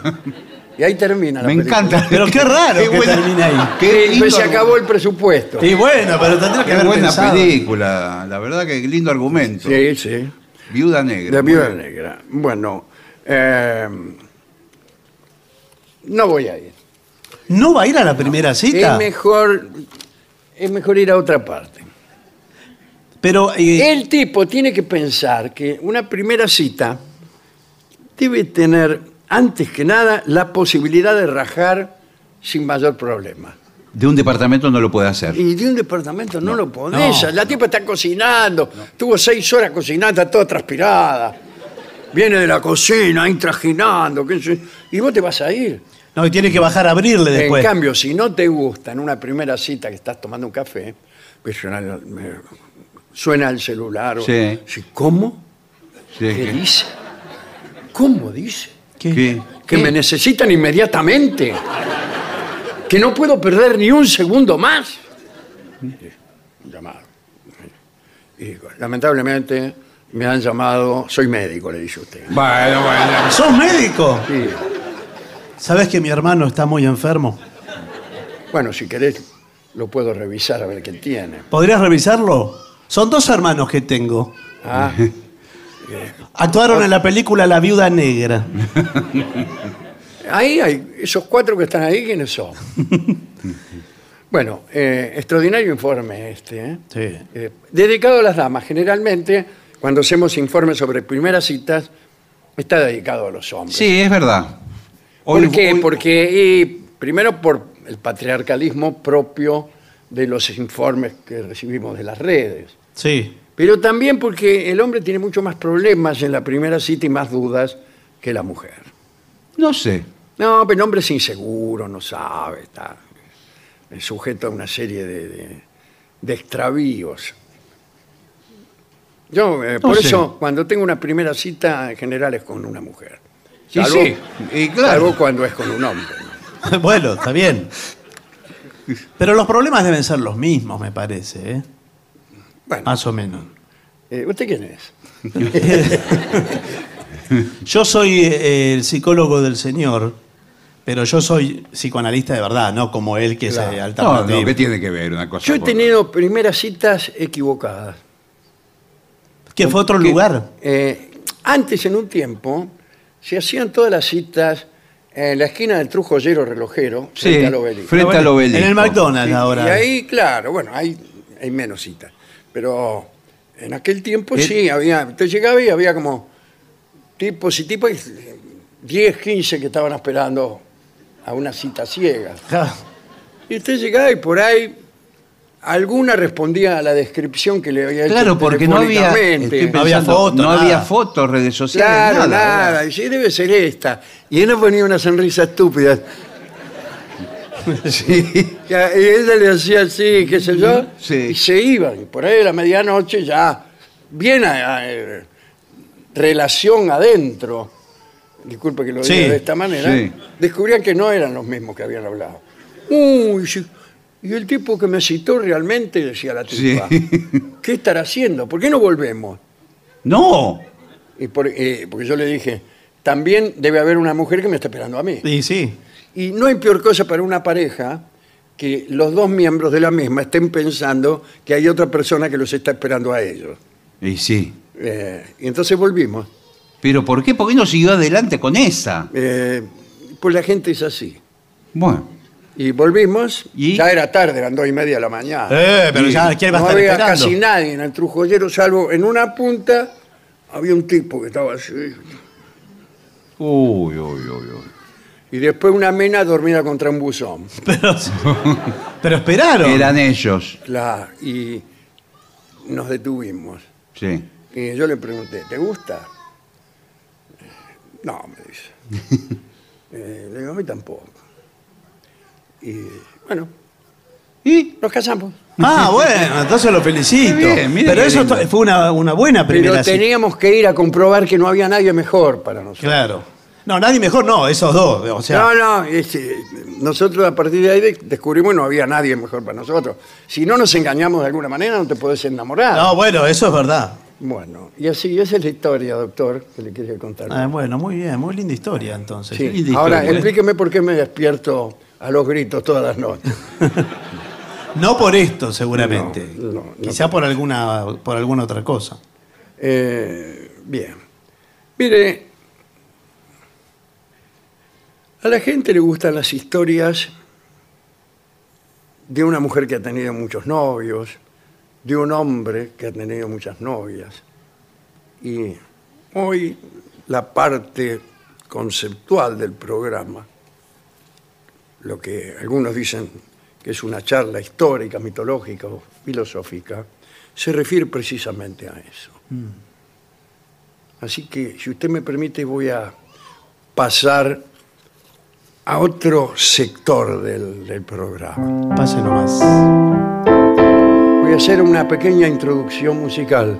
Y ahí termina la Me película. encanta. Pero qué raro Qué que buena- termine ahí. Qué lindo pues se acabó el presupuesto. Y bueno, pero tendría que Qué haber buena pensado. película. La verdad que lindo argumento. Sí, sí. Viuda negra. La viuda negra. Bueno, eh, no voy a ir. ¿No va a ir a la primera cita? Es mejor, es mejor ir a otra parte. Pero. eh, El tipo tiene que pensar que una primera cita debe tener, antes que nada, la posibilidad de rajar sin mayor problema. De un departamento no lo puede hacer. Y de un departamento no, lo podés. no. la tipa está cocinando. Tuvo seis horas cocinando, está toda transpirada. Viene de la cocina, ahí trajinando. qué sé- Y vos te vas a ir. no, y tiene que bajar a abrirle después. En cambio, si no te gusta en una primera cita que estás tomando un café, pues me- suena el celular. o- Sí. Sí, ¿Cómo? Sí. ¿Qué dice? ¿Cómo dice? ¿Qué? ¿Qué? Que me necesitan inmediatamente. Que no puedo perder ni un segundo más. Llamado. Y, lamentablemente me han llamado, soy médico, le dice usted. Bueno, bueno. ¿Sos médico? Sí. ¿Sabés que mi hermano está muy enfermo? Bueno, si querés, lo puedo revisar a ver qué tiene. ¿Podrías revisarlo? Son dos hermanos que tengo. Ah, Actuaron en la película La Viuda Negra. ahí hay, esos cuatro que están ahí, ¿quiénes son? Bueno, eh, extraordinario informe este. ¿eh? Sí. Eh, dedicado a las damas. Generalmente, cuando hacemos informes sobre primeras citas, está dedicado a los hombres. Sí, es verdad. ¿Por qué? hoy- Porque, y, primero, por el patriarcalismo propio de los informes que recibimos de las redes. Sí. Pero también porque el hombre tiene mucho más problemas en la primera cita y más dudas que la mujer. No sé. No, pero el hombre es inseguro, no sabe, está es sujeto a una serie de, de- de extravíos. Yo, eh, por sé. eso, cuando tengo una primera cita, en general es con una mujer. Sí, Salvo- sí. Y claro. salvo cuando es con un hombre. ¿no? bueno, está bien. Pero los problemas deben ser los mismos, me parece, ¿eh? Bueno, Más o menos. eh, ¿usted quién es? Yo soy eh, el psicólogo del señor, pero yo soy psicoanalista de verdad, no como él que Claro. es eh, No, alternativo. no, ¿qué tiene que ver una cosa? Yo he con tenido primeras citas equivocadas. ¿Qué fue otro Que, lugar? eh, antes, en un tiempo, se hacían todas las citas en la esquina del Trujo Llero Relojero, Sí, frente al obelisco. frente al obelisco. En el McDonald's ahora. Y ahí, claro, bueno, hay, hay menos citas. Pero en aquel tiempo Eh, sí, había. Usted llegaba y había como tipos y tipos, y 10, 15 que estaban esperando a una cita ciega. Y usted llegaba y por ahí alguna respondía a la descripción que le había hecho Claro, porque no había, No había fotos, no nada. había fotos, redes sociales, Claro, nada. nada. Y sí, debe ser esta. Y él no ponía una sonrisa estúpida. Sí. Y a- y ella le hacía así, qué sé yo, Sí. y se iban. Y por ahí a la medianoche ya, bien a, a- eh, relación adentro, disculpe que lo diga Sí, de esta manera, sí. descubrían que no eran los mismos que habían hablado. Uy, sí, y el tipo que me citó realmente, decía la tipa, ¿qué estará haciendo? ¿Por qué no volvemos? No. Y por- eh, porque yo le dije, también debe haber una mujer que me está esperando a mí. Y sí. Y no hay peor cosa para una pareja que los dos miembros de la misma estén pensando que hay otra persona que los está esperando a ellos. Y sí. Eh, y entonces volvimos. ¿Pero por qué? ¿Por qué no siguió adelante con esa? Eh, pues la gente es así. Bueno. Y volvimos, ¿Y? ya era tarde, eran dos y media de la mañana. Eh, pero ya, ¿quién va a no estar había esperando? casi nadie en el Trujollero, salvo en una punta había un tipo que estaba así. Uy, uy, uy, uy. Y después una mena dormida contra un buzón. Pero, pero esperaron. Eran ellos. Claro, y nos detuvimos. Sí. Y yo le pregunté, ¿te gusta? No, me dice. Eh, le digo, a mí tampoco. Y bueno, ¿Y? nos casamos. Ah, bueno, entonces lo felicito. Qué bien, mire pero eso lindo. fue una, una buena primera Pero teníamos que ir a comprobar que no había nadie mejor para nosotros. Claro. No, nadie mejor, no, esos dos. O sea, no, no, es, eh, nosotros a partir de ahí de- descubrimos que no había nadie mejor para nosotros. Si no nos engañamos de alguna manera, no te podés enamorar. no, bueno, eso es verdad. Bueno, y así, esa es la historia, doctor, que le quería contar. Ah, bueno, muy bien, muy linda historia entonces. Sí. linda Ahora, historia, ¿eh? explíqueme por qué me despierto a los gritos todas las noches. No por esto, seguramente. No, no, no. Quizá por alguna, por alguna otra cosa. Eh, bien. Mire, a la gente le gustan las historias de una mujer que ha tenido muchos novios, de un hombre que ha tenido muchas novias. Y hoy la parte conceptual del programa, lo que algunos dicen que es una charla histórica, mitológica o filosófica, se refiere precisamente a eso. Así que, si usted me permite, voy a pasar a otro sector del, del programa. Pase nomás. Voy a hacer una pequeña introducción musical.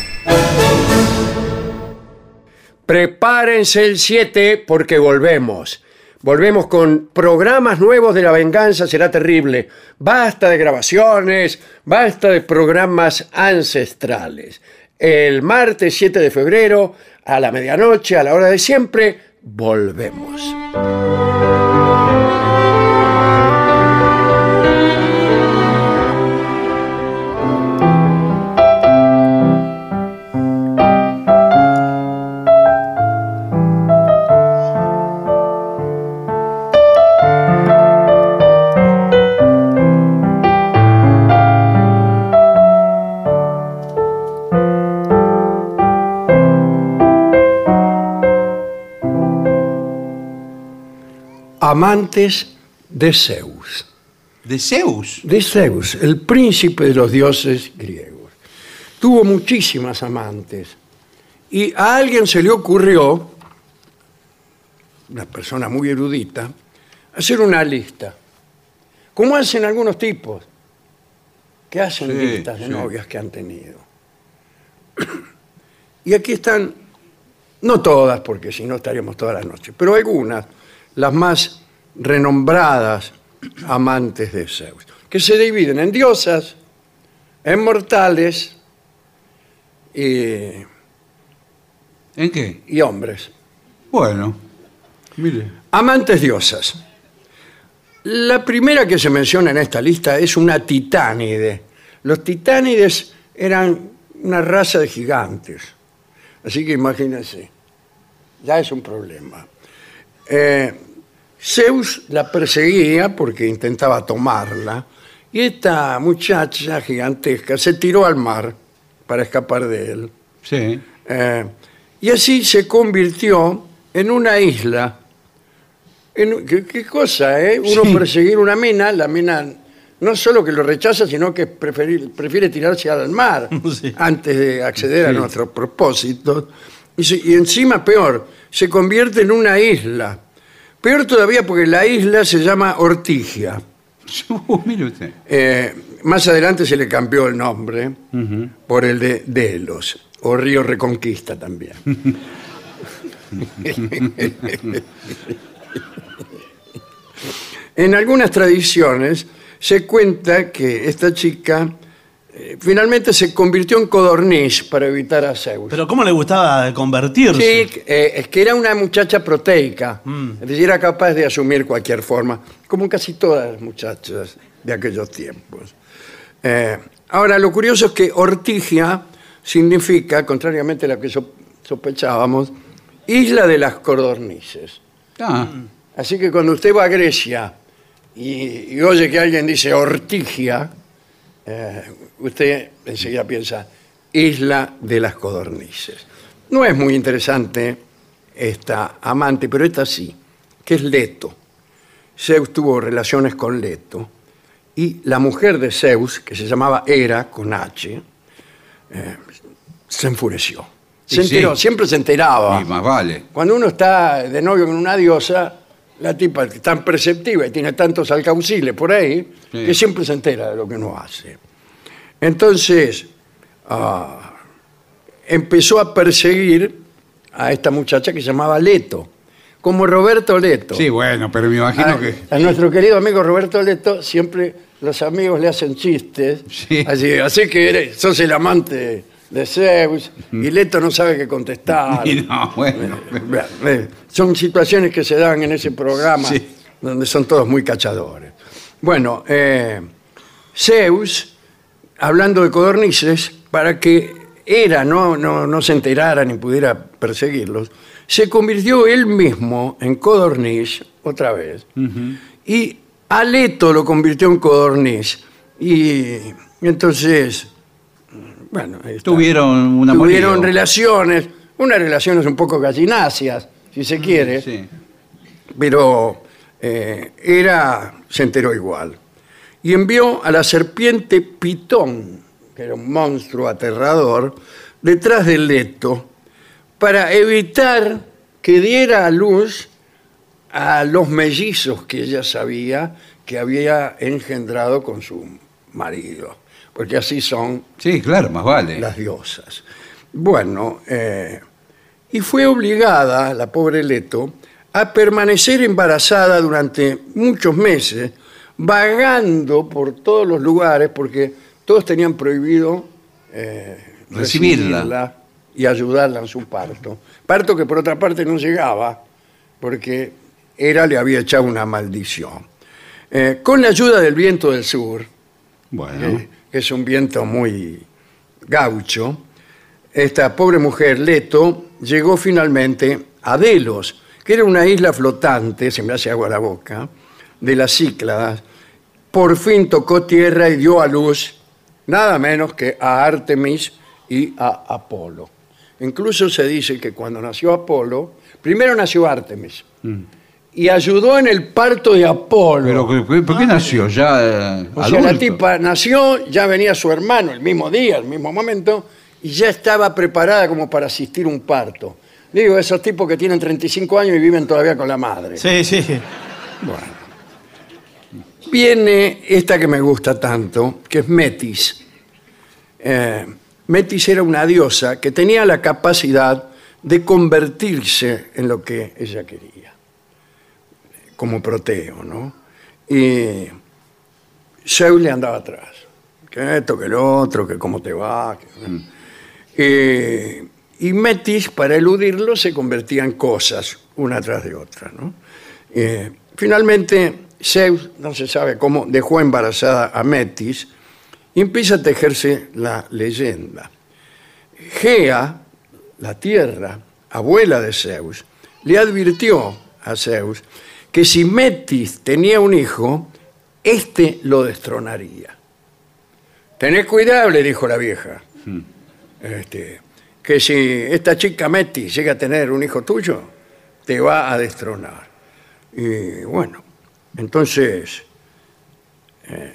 Prepárense el 7 porque volvemos. Volvemos con programas nuevos de La Venganza Será Terrible. Basta de grabaciones, basta de programas ancestrales. El martes 7 de febrero, a la medianoche, a la hora de siempre, volvemos. Amantes de Zeus. De Zeus. De Zeus, el príncipe de los dioses griegos. Tuvo muchísimas amantes. Y a alguien se le ocurrió, una persona muy erudita, hacer una lista. Como hacen algunos tipos, que hacen Sí, listas de sí. novias que han tenido. Y aquí están, no todas, porque si no estaríamos toda la noche, pero algunas, las más renombradas amantes de Zeus, que se dividen en diosas, en mortales y, ¿En qué? y hombres. Bueno, mire. Amantes diosas. La primera que se menciona en esta lista es una titánide. Los titánides eran una raza de gigantes. Así que imagínense, ya es un problema. Eh, Zeus la perseguía porque intentaba tomarla y esta muchacha gigantesca se tiró al mar para escapar de él. Sí. Eh, y así se convirtió en una isla. En- ¿qué, qué cosa, eh? Uno Sí. perseguir una mina, la mina no solo que lo rechaza, sino que preferir- prefiere tirarse al mar Sí. antes de acceder a nuestros propósitos. Y encima, peor, se convierte en una isla. Peor todavía porque la isla se llama Ortigia. Uh, mire usted. Eh, más adelante se le cambió el nombre por el de Delos, o Río Reconquista también. en algunas tradiciones se cuenta que esta chica eh, finalmente se convirtió en codorniz para evitar a Zeus. Pero ¿cómo le gustaba convertirse? Sí, eh, es que era una muchacha proteica, Mm. es decir, era capaz de asumir cualquier forma, como casi todas las muchachas de aquellos tiempos. Eh, ahora, lo curioso es que ortigia significa, contrariamente a lo que so- sospechábamos, isla de las codornices. Ah, Así que cuando usted va a Grecia y, y oye que alguien dice ortigia, eh, usted enseguida piensa isla de las codornices. No es muy interesante esta amante, pero esta sí, que es Leto. Zeus tuvo relaciones con Leto y la mujer de Zeus, que se llamaba Hera, con H, eh, se enfureció. Se sí. enteró, siempre se enteraba. y más vale. Cuando uno está de novio con una diosa, la tipa es tan perceptiva y tiene tantos alcauciles por ahí, Sí. que siempre se entera de lo que uno hace. Entonces, ah, empezó a perseguir a esta muchacha que se llamaba Leto, como Roberto Leto. Sí, bueno, pero me imagino a, que. a nuestro querido amigo Roberto Leto siempre los amigos le hacen chistes. Sí. Así, así que eres, sos el amante de Zeus y Leto no sabe qué contestar. Y no, bueno. Eh, Son situaciones que se dan en ese programa Sí. donde son todos muy cachadores. Bueno, eh, Zeus, hablando de codornices, para que Hera no, no, no se enterara ni pudiera perseguirlos, se convirtió él mismo en codorniz otra vez. Y Aleto lo convirtió en codorniz. Y entonces, bueno. Tuvieron una Tuvieron relaciones, unas relaciones un poco gallináceas, si se quiere, Sí. pero eh, era, se enteró igual. Y envió a la serpiente Pitón, que era un monstruo aterrador, detrás del leto, para evitar que diera a luz a los mellizos que ella sabía que había engendrado con su marido, porque así son Sí, claro, más vale. las diosas. Bueno, eh, y fue obligada, la pobre Leto, a permanecer embarazada durante muchos meses, vagando por todos los lugares, porque todos tenían prohibido eh, Recibirla. y ayudarla en su parto. Parto que por otra parte no llegaba, porque Hera le había echado una maldición. Eh, con la ayuda del viento del sur, Bueno. eh, que es un viento muy gaucho, esta pobre mujer, Leto, llegó finalmente a Delos, que era una isla flotante, se me hace agua la boca, de las Cícladas. Por fin tocó tierra y dio a luz nada menos que a Artemis y a Apolo. Incluso se dice que cuando nació Apolo, primero nació Artemis y ayudó en el parto de Apolo. Pero, ¿por por qué nació ya eh, o sea, la adulto? tipa nació, ya venía su hermano el mismo día, el mismo momento, y ya estaba preparada como para asistir a un parto. Digo, esos tipos que tienen 35 años y viven todavía con la madre. Sí, sí. Bueno. Viene esta que me gusta tanto, que es Metis. Eh, Metis era una diosa que tenía la capacidad de convertirse en lo que ella quería, como Proteo, ¿no? Y Zeus le andaba atrás, que esto, que lo otro, que cómo te va. Eh, y Metis, para eludirlo, se convertía en cosas, una tras de otra. ¿no? Eh, finalmente, Zeus, no se sabe cómo, dejó embarazada a Metis y empieza a tejerse la leyenda. Gea, la tierra, abuela de Zeus, le advirtió a Zeus que si Metis tenía un hijo, éste lo destronaría. Tenés cuidado, le dijo la vieja. Este, que si esta chica Metis llega a tener un hijo tuyo, te va a destronar. Y bueno, entonces eh,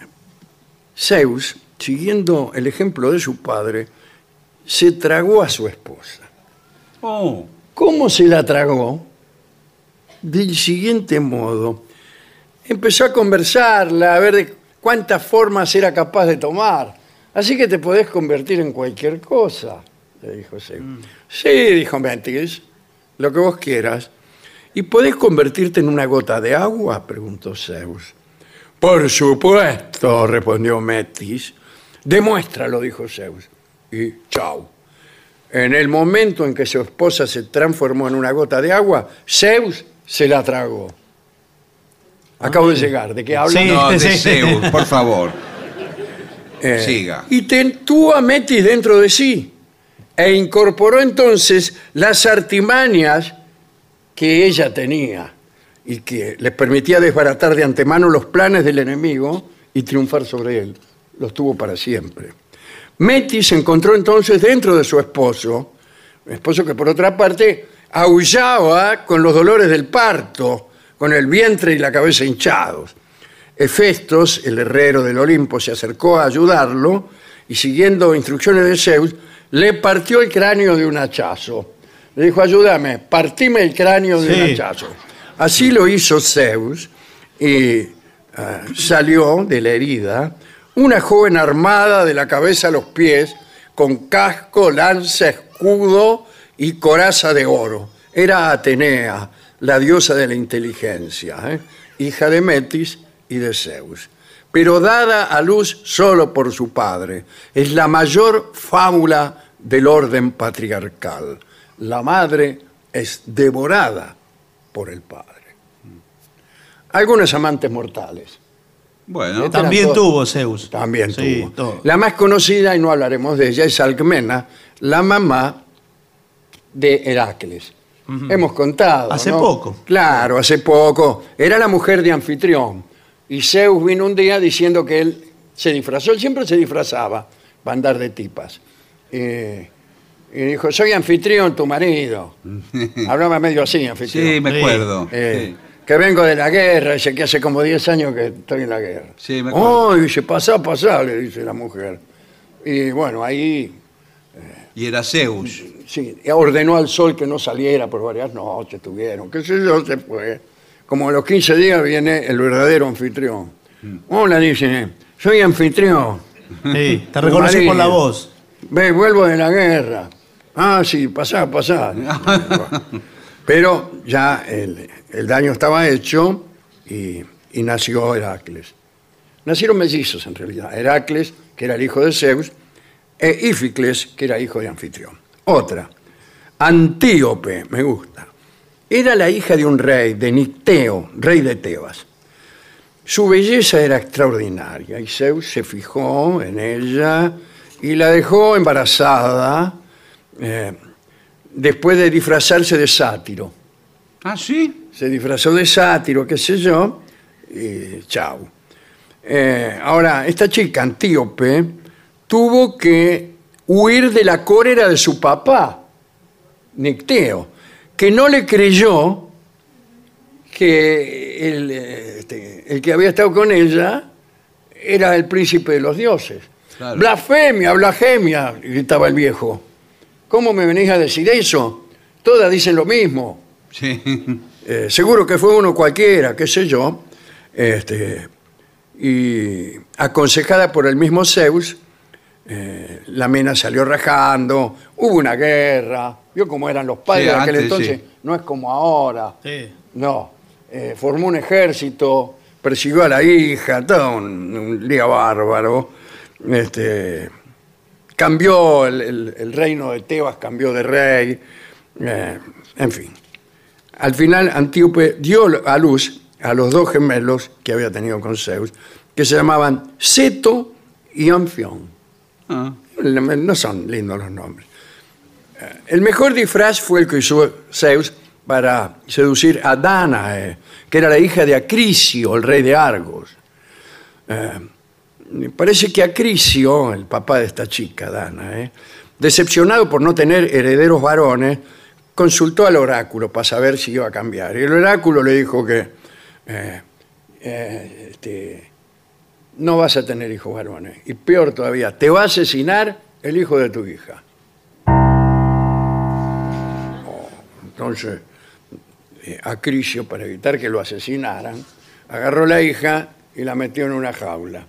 Zeus, siguiendo el ejemplo de su padre, se tragó a su esposa. Oh, ¿Cómo se la tragó? Del siguiente modo. Empezó a conversarla, a ver de cuántas formas era capaz de tomar. Así que te podés convertir en cualquier cosa, le dijo Zeus. Sí, dijo Metis, lo que vos quieras. ¿Y podés convertirte en una gota de agua? preguntó Zeus. Por supuesto, respondió Metis. Demuéstralo, dijo Zeus. Y chau. En el momento en que su esposa se transformó en una gota de agua, Zeus se la tragó. Acabo de llegar. ¿De qué hablan? Sí. no, de sí. Zeus, por favor. Eh, Siga. Y a Metis dentro de sí e incorporó entonces las artimañas que ella tenía y que les permitía desbaratar de antemano los planes del enemigo y triunfar sobre él. Los tuvo para siempre. Metis se encontró entonces dentro de su esposo, un esposo que por otra parte aullaba con los dolores del parto, con el vientre y la cabeza hinchados. Hefestos, el herrero del Olimpo, se acercó a ayudarlo y siguiendo instrucciones de Zeus, le partió el cráneo de un hachazo. Le dijo, ayúdame, partime el cráneo de un hachazo. Así lo hizo Zeus y ah, salió de la herida una joven armada de la cabeza a los pies, con casco, lanza, escudo y coraza de oro. Era Atenea, la diosa de la inteligencia, ¿eh? hija de Metis y de Zeus, pero dada a luz solo por su padre. Es la mayor fábula del orden patriarcal. La madre es devorada por el padre. Algunos amantes mortales. Bueno, También tuvo Zeus. También Sí, tuvo. todo. La más conocida, y no hablaremos de ella, es Alcmena, la mamá de Heracles. Hemos contado. Hace ¿no? poco. Claro, hace poco. Era la mujer de Anfitrión. Y Zeus vino un día diciendo que él se disfrazó. Él siempre se disfrazaba para andar de tipas. Eh, y dijo, soy Anfitrión, tu marido. Hablaba medio así, Anfitrión. sí, me acuerdo. Eh, sí. Que vengo de la guerra, dice que hace como 10 años que estoy en la guerra. Sí, me acuerdo. Oh, dice, pasá, pasá, le dice la mujer. Y bueno, ahí Y era Zeus. Sí, ordenó al sol que no saliera por varias noches, tuvieron, qué sé yo, se fue. Como a los 15 días viene el verdadero anfitrión. Mm. Hola, dice, soy anfitrión. Sí, te reconocí por la voz. Ve, vuelvo de la guerra. Ah, sí, pasá, pasá. Pero ya el, el daño estaba hecho y, y nació Heracles. Nacieron mellizos en realidad. Heracles, que era el hijo de Zeus, e Íficles, que era hijo de Anfitrión. Otra, Antíope, me gusta. Era la hija de un rey, de Nicteo, rey de Tebas. Su belleza era extraordinaria y Zeus se fijó en ella y la dejó embarazada eh, después de disfrazarse de sátiro. Ah, sí. Se disfrazó de sátiro, qué sé yo, y chau. Eh, ahora, esta chica, Antíope, tuvo que huir de la cólera de su papá, Nicteo, que no le creyó que el, este, el que había estado con ella era el príncipe de los dioses. Claro. Blasfemia, blasfemia, gritaba el viejo. ¿Cómo me venís a decir eso? Todas dicen lo mismo. Sí. Eh, seguro que fue uno cualquiera, qué sé yo. Este, y aconsejada por el mismo Zeus, eh, la mina salió rajando, hubo una guerra, vio cómo eran los padres Sí, de aquel antes, entonces, sí. no es como ahora. Sí. No, eh, formó un ejército, persiguió a la hija, todo un, un día bárbaro. Este, cambió el, el- el reino de Tebas, cambió de rey, eh, en fin. Al final Antíope dio a luz a los dos gemelos que había tenido con Zeus, que se llamaban Seto y Anfión. No son lindos los nombres. Eh, El mejor disfraz fue el que usó Zeus para seducir a Danae, que era la hija de Acrisio, el rey de Argos. Eh, parece que Acrisio, el papá de esta chica, Danae, decepcionado por no tener herederos varones, consultó al oráculo para saber si iba a cambiar. Y el oráculo le dijo que eh, este, no vas a tener hijos varones. Y peor todavía, te va a asesinar el hijo de tu hija. Oh, entonces, eh, Acrisio, para evitar que lo asesinaran, agarró la hija y la metió en una jaula.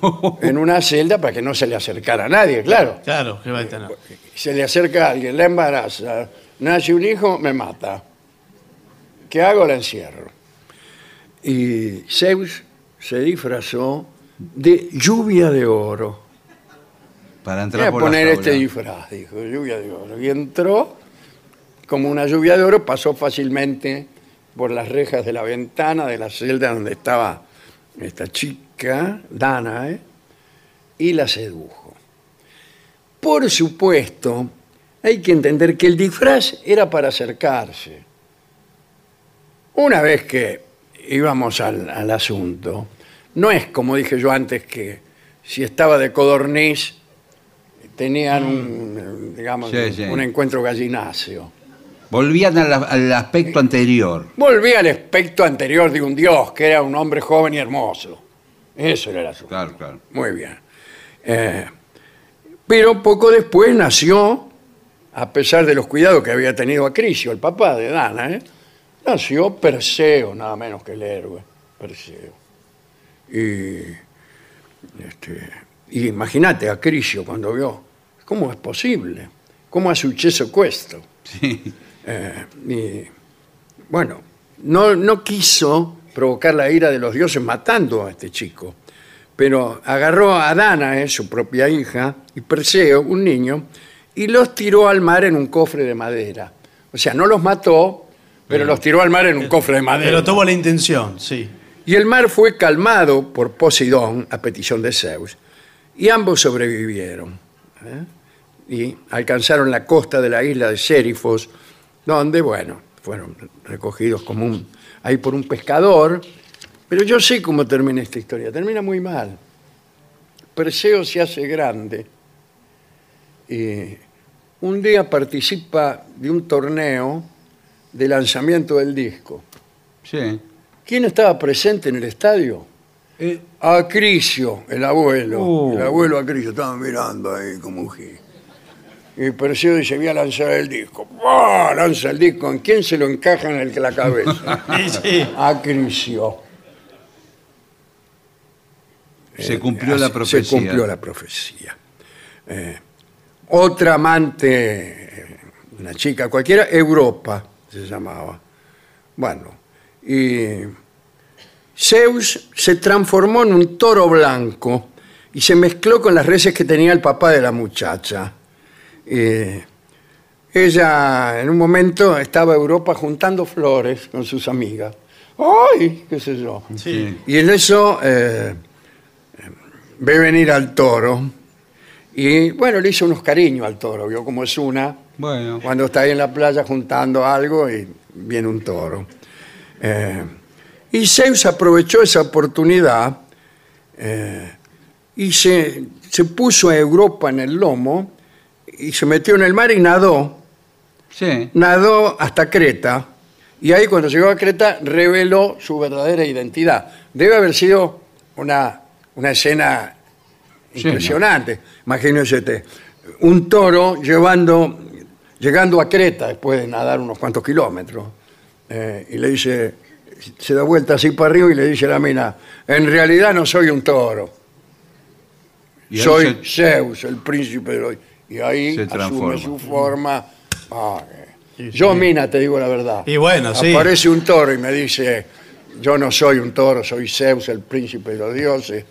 En una celda para que no se le acercara a nadie, claro. Claro, que va a tener. Se le acerca a alguien, la embaraza, nace un hijo, me mata. ¿Qué hago? La encierro. Y Zeus se disfrazó de lluvia de oro. para Voy entrar a por la poner jaula. este disfraz, dijo, lluvia de oro. Y entró como una lluvia de oro, pasó fácilmente por las rejas de la ventana de la celda donde estaba esta chica, Dana, ¿eh? y la sedujo. Por supuesto, hay que entender que el disfraz era para acercarse. Una vez que íbamos al, al asunto, no es como dije yo antes que si estaba de codorniz tenían un, digamos, Sí, sí. un encuentro gallináceo. Volvían al, al aspecto anterior. Volví al aspecto anterior de un dios, que era un hombre joven y hermoso. Eso era el asunto. Claro, claro. Muy bien. Eh, pero poco después nació, a pesar de los cuidados que había tenido Acrisio, el papá de Dana, ¿eh? nació Perseo, nada menos que el héroe, Perseo. Y, este, y imagínate a Crisio cuando vio, ¿cómo es posible? ¿Cómo ha successo questo? Sí. Eh, y, bueno, no, no quiso provocar la ira de los dioses matando a este chico, pero agarró a Danae, su propia hija, y Perseo, un niño, y los tiró al mar en un cofre de madera. O sea, no los mató, pero, los tiró al mar en un cofre de madera. Pero tuvo la intención, sí. Y el mar fue calmado por Poseidón a petición de Zeus, y ambos sobrevivieron. ¿eh? Y alcanzaron la costa de la isla de Sérifos, donde, bueno, fueron recogidos como un, ahí por un pescador. Pero yo sé cómo termina esta historia. Termina muy mal. Perseo se hace grande y un día participa de un torneo de lanzamiento del disco. Sí. ¿Quién estaba presente en el estadio? Acrisio, el abuelo. Uh. El abuelo Acrisio estaba mirando ahí como un gil. Y Perseo dice, voy a lanzar el disco. ¡Buah! Lanza el disco. ¿En quién se lo encaja en el- la cabeza? Sí. Acrisio. Se cumplió la Así- profecía. Se cumplió la profecía. Eh, otra amante, eh, una chica cualquiera, Europa se llamaba. Bueno, y Zeus se transformó en un toro blanco y se mezcló con las reses que tenía el papá de la muchacha. Eh, ella en un momento estaba Europa juntando flores con sus amigas. ¡Ay! ¿Qué sé yo? Sí. Y en eso eh, ve venir al toro y bueno, le hizo unos cariños al toro, vio como es una Bueno. cuando está ahí en la playa juntando algo y viene un toro. Eh, y Zeus aprovechó esa oportunidad eh, y se, se puso a Europa en el lomo y se metió en el mar y nadó, Sí. nadó hasta Creta Y ahí cuando llegó a Creta reveló su verdadera identidad. Debe haber sido una, una escena Sí, impresionante. Imagínense usted, un toro llevando, llegando a Creta después de nadar unos cuantos kilómetros. Eh, y le dice, se da vuelta así para arriba y le dice a la mina, en realidad no soy un toro, Y ahí soy se- Zeus, el príncipe de los... Y ahí Se asume transforma. su forma. Ah, eh. Yo, mina, te digo la verdad. Y bueno, sí. Aparece un toro y me dice, yo no soy un toro, soy Zeus, el príncipe de los dioses.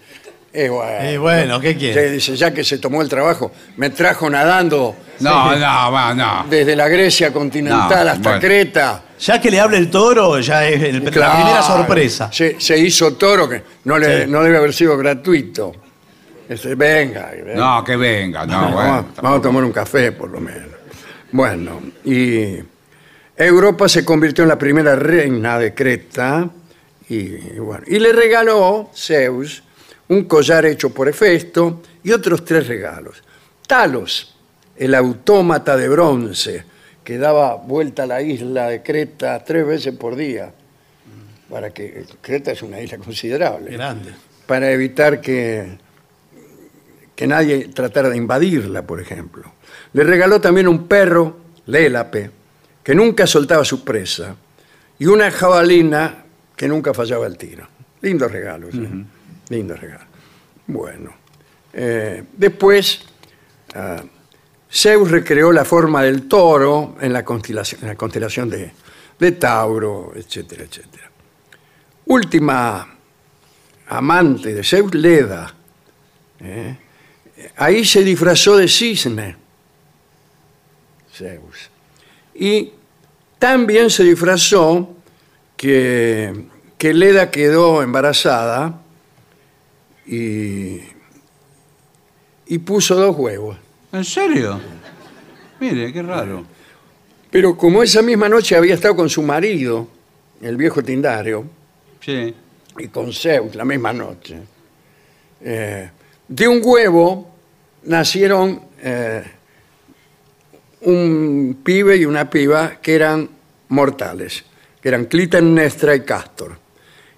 Y bueno, Y bueno, ¿qué quiere? Sí, dice, ya que se tomó el trabajo, me trajo nadando No, no, va, no. desde la Grecia continental No, hasta bueno. Creta. Ya que le hable el toro, ya es el- la Claro, primera sorpresa. Se, se hizo toro que no, le, Sí. no debe haber sido gratuito. Dice, venga, y venga. No, que venga, no, vamos, bueno. vamos a tomar un café por lo menos. Bueno, y Europa se convirtió en la primera reina de Creta y, y bueno, y le regaló Zeus un collar hecho por Hefesto y otros tres regalos. Talos, el autómata de bronce que daba vuelta a la isla de Creta tres veces por día, para que Creta es una isla considerable Grande. para evitar que, que nadie tratara de invadirla, por ejemplo. Le regaló también un perro, Lélape, que nunca soltaba su presa, y una jabalina que nunca fallaba el tiro. Lindos regalos, ¿eh? Lindos regalos. Bueno, eh, después ah, Zeus recreó la forma del toro en la constelación, de, Tauro, etcétera, etcétera. Última amante de Zeus, Leda. ¿eh? Ahí se disfrazó de cisne, Zeus. Y también se disfrazó que, Leda quedó embarazada y puso dos huevos. ¿En serio? Mire, qué raro. Pero como esa misma noche había estado con su marido, el viejo Tindario, Sí. y con Zeus la misma noche. Eh, de un huevo nacieron eh, un pibe y una piba que eran mortales, que eran Clitemnestra y Castor.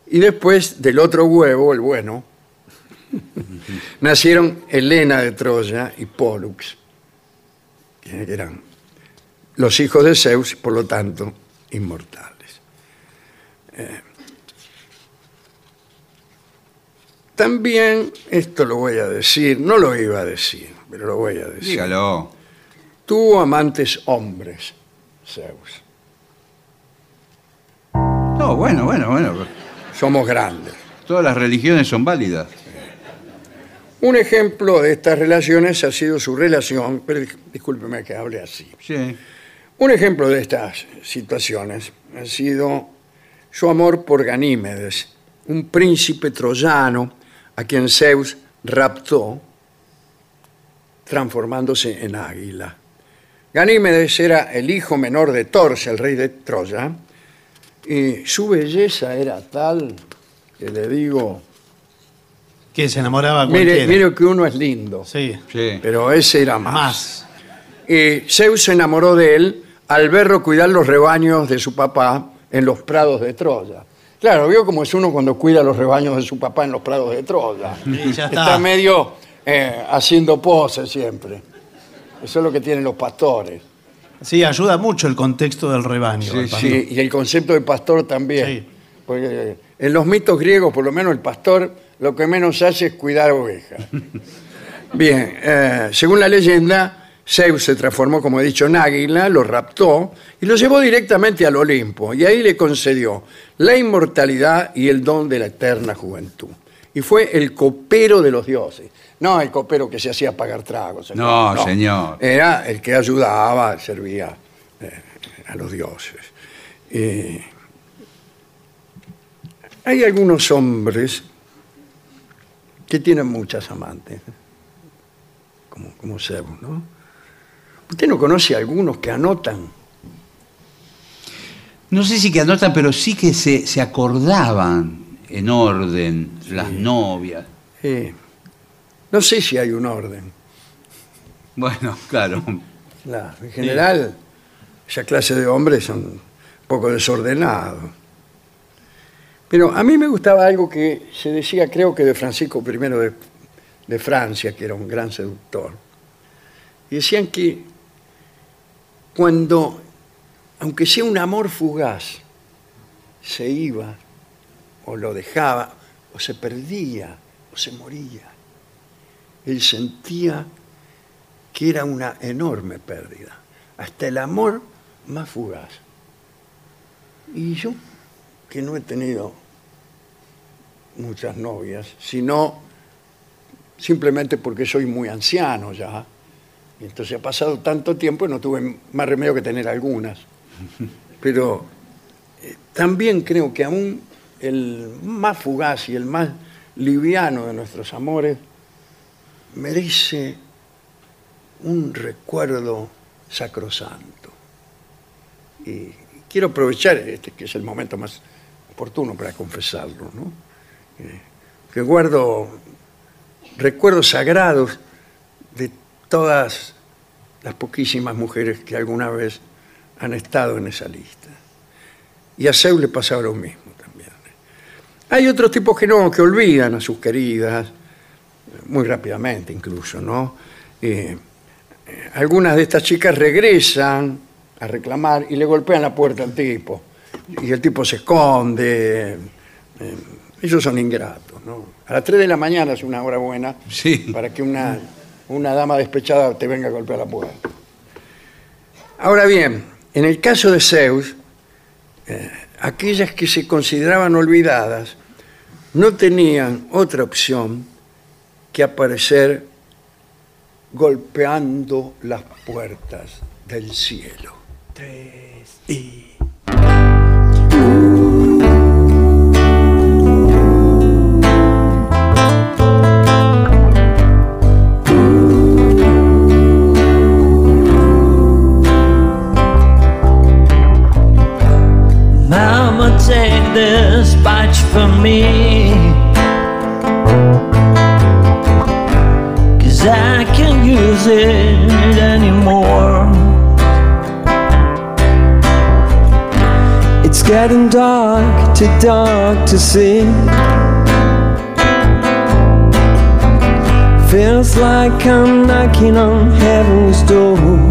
Y después del otro huevo, el bueno, nacieron Helena de Troya y Pollux, que eran los hijos de Zeus, por lo tanto, inmortales. También, esto lo voy a decir, no lo iba a decir, pero lo voy a decir. Dígalo. Tuvo amantes hombres, Zeus. No, bueno, bueno, bueno. Somos grandes. Todas las religiones son válidas. Un ejemplo de estas relaciones ha sido su relación, pero dis- discúlpeme que hable así. Sí. Un ejemplo de estas situaciones ha sido su amor por Ganímedes, un príncipe troyano a quien Zeus raptó, transformándose en águila. Ganímedes era el hijo menor de Torce, el rey de Troya, y su belleza era tal que le digo, Que se enamoraba mire, cualquiera. mire que uno es lindo, Sí. Sí. pero ese era más. Más. Y Zeus se enamoró de él al verlo cuidar los rebaños de su papá en los prados de Troya. Claro, vio cómo es uno cuando cuida los rebaños de su papá en los prados de Troya. Y ya está. Está medio eh, haciendo poses siempre. Eso es lo que tienen los pastores. Sí, ayuda mucho el contexto del rebaño. Sí, pastor. Sí, y el concepto de pastor también. Sí. Porque eh, en los mitos griegos, por lo menos el pastor lo que menos hace es cuidar ovejas. Bien, eh, según la leyenda, Zeus se transformó, como he dicho, en águila, lo raptó y lo llevó directamente al Olimpo. Y ahí le concedió la inmortalidad y el don de la eterna juventud. Y fue el copero de los dioses. No el copero que se hacía pagar tragos. No, señor. Era el que ayudaba, servía eh, a los dioses. Eh, hay algunos hombres que tienen muchas amantes, como, como Zeus, ¿no? ¿Usted no conoce a algunos que anotan? No sé si que anotan, pero sí que se, se acordaban en orden las novias. Eh, no sé si hay un orden. Bueno, claro. En general, esa clase de hombres son poco desordenado. Pero a mí me gustaba algo que se decía, creo que de Francisco I de, de Francia, que era un gran seductor. Y decían que cuando, aunque sea un amor fugaz, se iba o lo dejaba o se perdía o se moría, él sentía que era una enorme pérdida, hasta el amor más fugaz. Y yo, que no he tenido muchas novias, sino simplemente porque soy muy anciano ya, y entonces ha pasado tanto tiempo y no tuve más remedio que tener algunas. Pero eh, también creo que aún el más fugaz y el más liviano de nuestros amores merece un recuerdo sacrosanto. Y quiero aprovechar este, que es el momento más oportuno para confesarlo, ¿no? Eh, que guardo recuerdos sagrados de todas las poquísimas mujeres que alguna vez han estado en esa lista. Y a Zeus le pasaba lo mismo también. Hay otros tipos que no, que olvidan a sus queridas, muy rápidamente incluso, ¿no? Eh, eh, algunas de estas chicas regresan a reclamar y le golpean la puerta al tipo. Y el tipo se esconde. eh, ellos son ingratos, ¿no? A las 3 de la mañana es una hora buena Sí. para que una, una dama despechada te venga a golpear la puerta. Ahora bien, en el caso de Zeus, eh, aquellas que se consideraban olvidadas no tenían otra opción que aparecer golpeando las puertas del cielo. Mama, for me. Cause I can't use it anymore. It's getting dark, too dark to see. Feels like I'm knocking on heaven's door.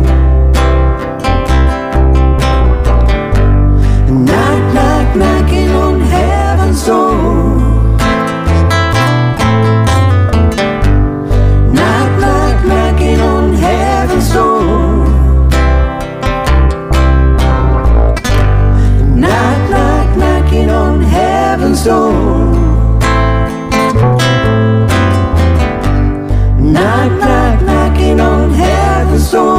Knocking on heaven's door.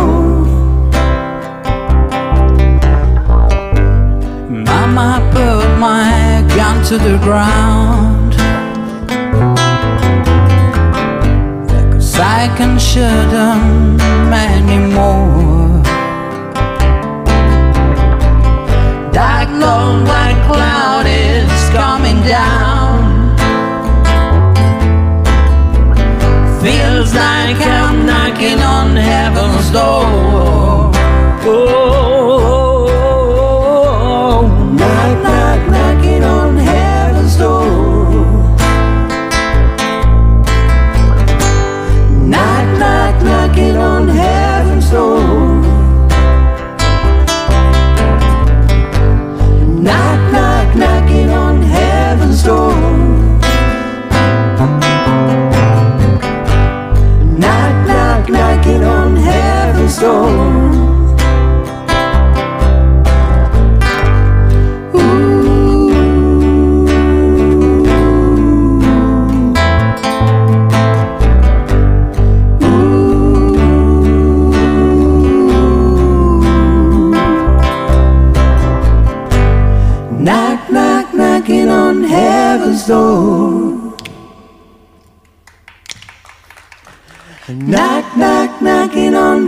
Mama put my gun to the ground. Cause I can shoot them anymore. Like I'm knocking on heaven's door.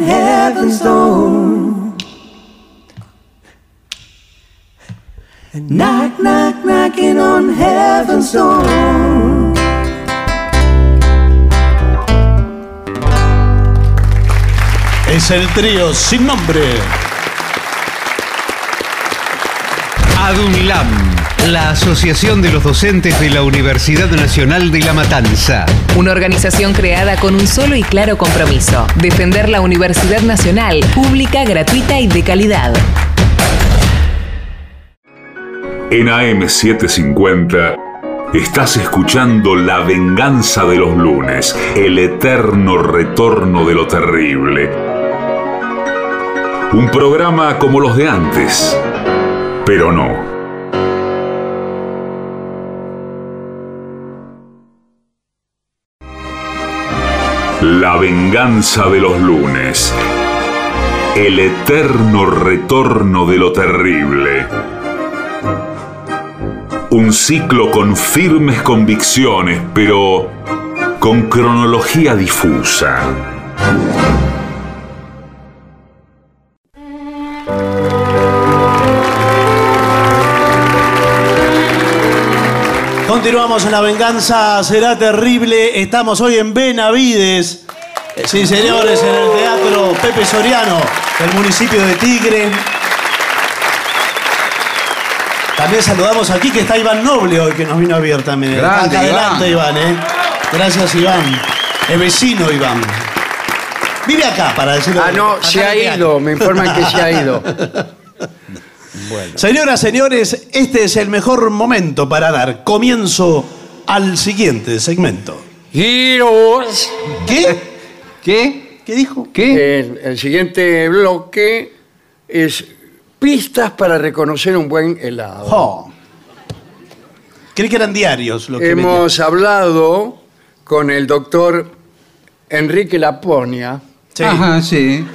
Heaven's door. Knock, knock, knocking on heaven's door. Es el trío sin nombre. ADUNLAM, la Asociación de los Docentes de la Universidad Nacional de La Matanza. Una organización creada con un solo y claro compromiso, defender la Universidad Nacional, pública, gratuita y de calidad. En AM750 estás escuchando La venganza de los lunes, el eterno retorno de lo terrible. Un programa como los de antes, pero no. La venganza de los lunes. El eterno retorno de lo terrible. Un ciclo con firmes convicciones, pero con cronología difusa. Continuamos en La Venganza Será Terrible. Estamos hoy en Benavides. Sí, señores, en el Teatro Pepe Soriano, del municipio de Tigre. También saludamos aquí que está Iván Noble hoy, que nos vino a ver también. Grande, Acá adelante, Iván, ¿eh? Gracias, Iván. Es vecino, Iván. Vive acá, para decirlo. Ah, no, se ha el ido, me informan que se ha ido. Señoras, señores, este es el mejor momento para dar comienzo al siguiente segmento. Giros. ¿Qué? ¿Qué? ¿Qué dijo? ¿Qué? El, el siguiente bloque es pistas para reconocer un buen helado. Oh. Creí que eran diarios lo que Hemos hablado con el doctor Enrique Laponia, Sí. Ajá, sí.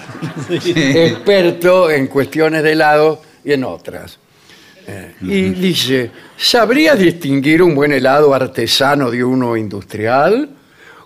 experto en cuestiones de helado y en otras. Eh, y dice, ¿sabrías distinguir un buen helado artesano de uno industrial?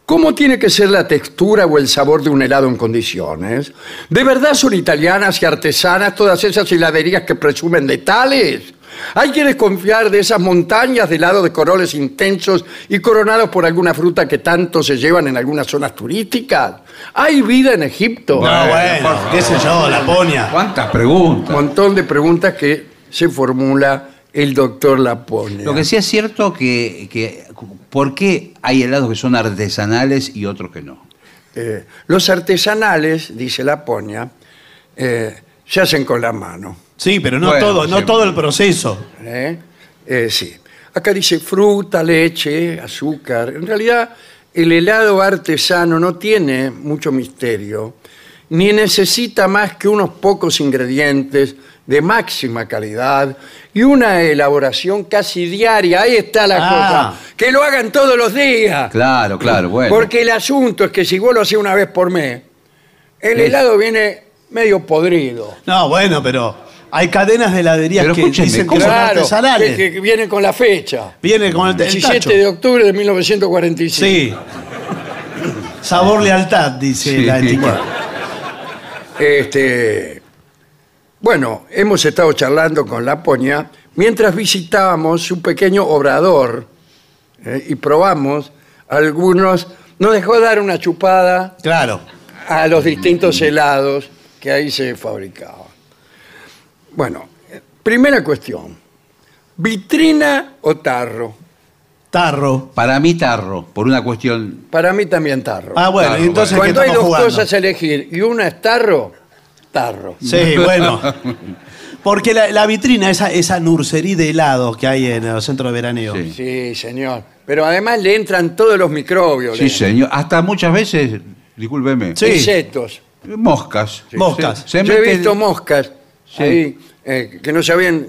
¿Cómo tiene que ser la textura o el sabor de un helado en condiciones? ¿De verdad son italianas y artesanas todas esas heladerías que presumen de tales? ¿Hay que desconfiar de esas montañas de helado de colores intensos y coronados por alguna fruta que tanto se llevan en algunas zonas turísticas? ¿Hay vida en Egipto? No, bueno, qué sé yo, Laponia. ¿Cuántas preguntas? montón de preguntas que se formula el doctor Laponia. Lo que sí es cierto que, que ¿por qué hay helados que son artesanales y otros que no? Eh, los artesanales, dice Laponia, eh, se hacen con la mano. Sí, pero no Bueno, todo, no sí. todo el proceso. ¿eh? Eh, sí. Acá dice fruta, leche, azúcar. En realidad, el helado artesano no tiene mucho misterio, ni necesita más que unos pocos ingredientes de máxima calidad y una elaboración casi diaria. Ahí está la Ah. cosa. Que lo hagan todos los días. Claro, claro, bueno. Porque el asunto es que si vos lo haces una vez por mes, el Sí. helado viene medio podrido. No, bueno, pero hay cadenas de heladerías Pero que dicen que son Claro, artesanales. que, que vienen con la fecha. Viene con el, el 17 tacho. de octubre de 1945. Sí. Sabor lealtad, dice Sí. la etiqueta. Este, bueno, hemos estado charlando con Laponia mientras visitábamos un pequeño obrador eh, y probamos algunos. Nos dejó dar una chupada Claro. a los distintos helados que ahí se fabricaban. Bueno, primera cuestión. ¿Vitrina o tarro? Tarro. Para mí tarro, por una cuestión... Para mí también tarro. Ah, bueno, Tarro, entonces ¿qué Cuando hay estamos dos jugando? cosas a elegir y una es tarro, tarro. Sí, bueno. Porque la, la vitrina, esa, esa nursería de helados que hay en el centro de veraneo. Sí. Sí, señor. Pero además le entran todos los microbios. Sí, le- señor. Hasta muchas veces, discúlpeme, Sí. Insectos. moscas. Moscas. Se, se Yo he visto moscas Sí. ahí eh, que no sabían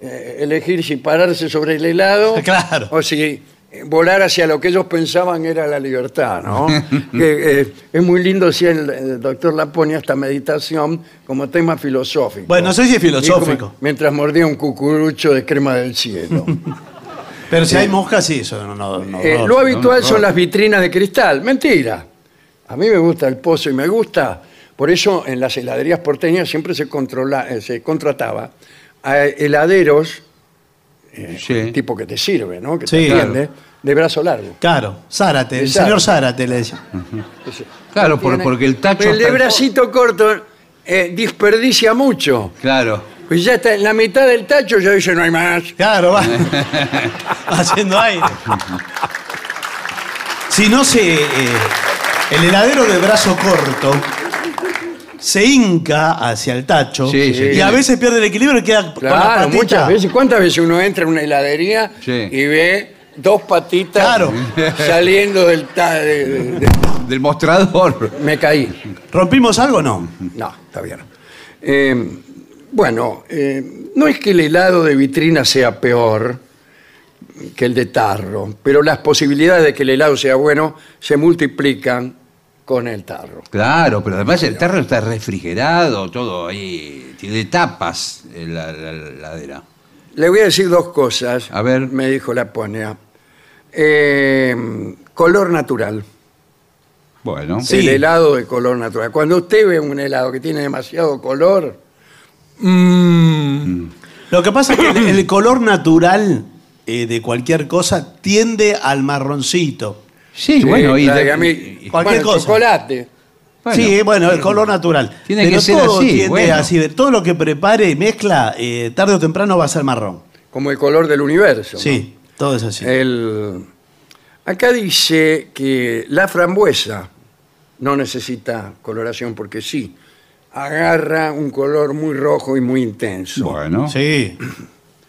eh, elegir si pararse sobre el helado Claro. o si eh, volar hacia lo que ellos pensaban era la libertad, ¿no? que, eh, es muy lindo si el, el doctor Laponia esta meditación como tema filosófico. Bueno, no sé si es filosófico. Dijo, mientras mordía un cucurucho de crema del cielo. Pero si hay moscas, sí, eso no. no, no- Eh, no- lo habitual no, son las vitrinas de cristal. Mentira. A mí me gusta el pozo y me gusta. Por eso en las heladerías porteñas siempre se, controla, eh, se contrataba a heladeros, Sí. tipo que te sirve, ¿no? Que Sí, te atiende, de brazo largo. Claro, Zárate, el señor Zárate le decía. Claro, por- Tiene- porque el tacho... El de bracito corto eh, desperdicia mucho. Claro. Pues ya está en la mitad del tacho, ya dice no hay más. Claro, va. Haciendo aire. Si no se. eh, el heladero de brazo corto se hinca hacia el tacho Sí, sí. y a veces pierde el equilibrio y queda con la Claro, patita. muchas veces. ¿Cuántas veces uno entra en una heladería Sí. y ve dos patitas Claro. saliendo del... ta- de- de- de- Del mostrador. me caí. ¿Rompimos algo o no? No, está bien. Eh, bueno, eh, no es que el helado de vitrina sea peor que el de tarro, pero las posibilidades de que el helado sea bueno se multiplican con el tarro. Claro, pero además el tarro está refrigerado, todo ahí. Tiene tapas en la, la- la heladera. Le voy a decir dos cosas. A ver. Me dijo la ponia. Eh, color natural. Bueno. Sí. El helado de color natural. Cuando usted ve un helado que tiene demasiado color, mm, Lo que pasa es que el, el color natural eh, de cualquier cosa tiende al marroncito. Sí, sí, bueno, y, claro, de- y a mí- y- Cualquier bueno, cosa. chocolate. bueno, sí, bueno, el color natural. Tiene Pero que ser todo así, tiende bueno. así. de- Todo lo que prepare y mezcla, eh, tarde o temprano va a ser marrón. Como el color del universo. ¿no? Sí, todo es así. El- acá dice que la frambuesa no necesita coloración porque sí, agarra un color muy rojo y muy intenso. Bueno. Sí.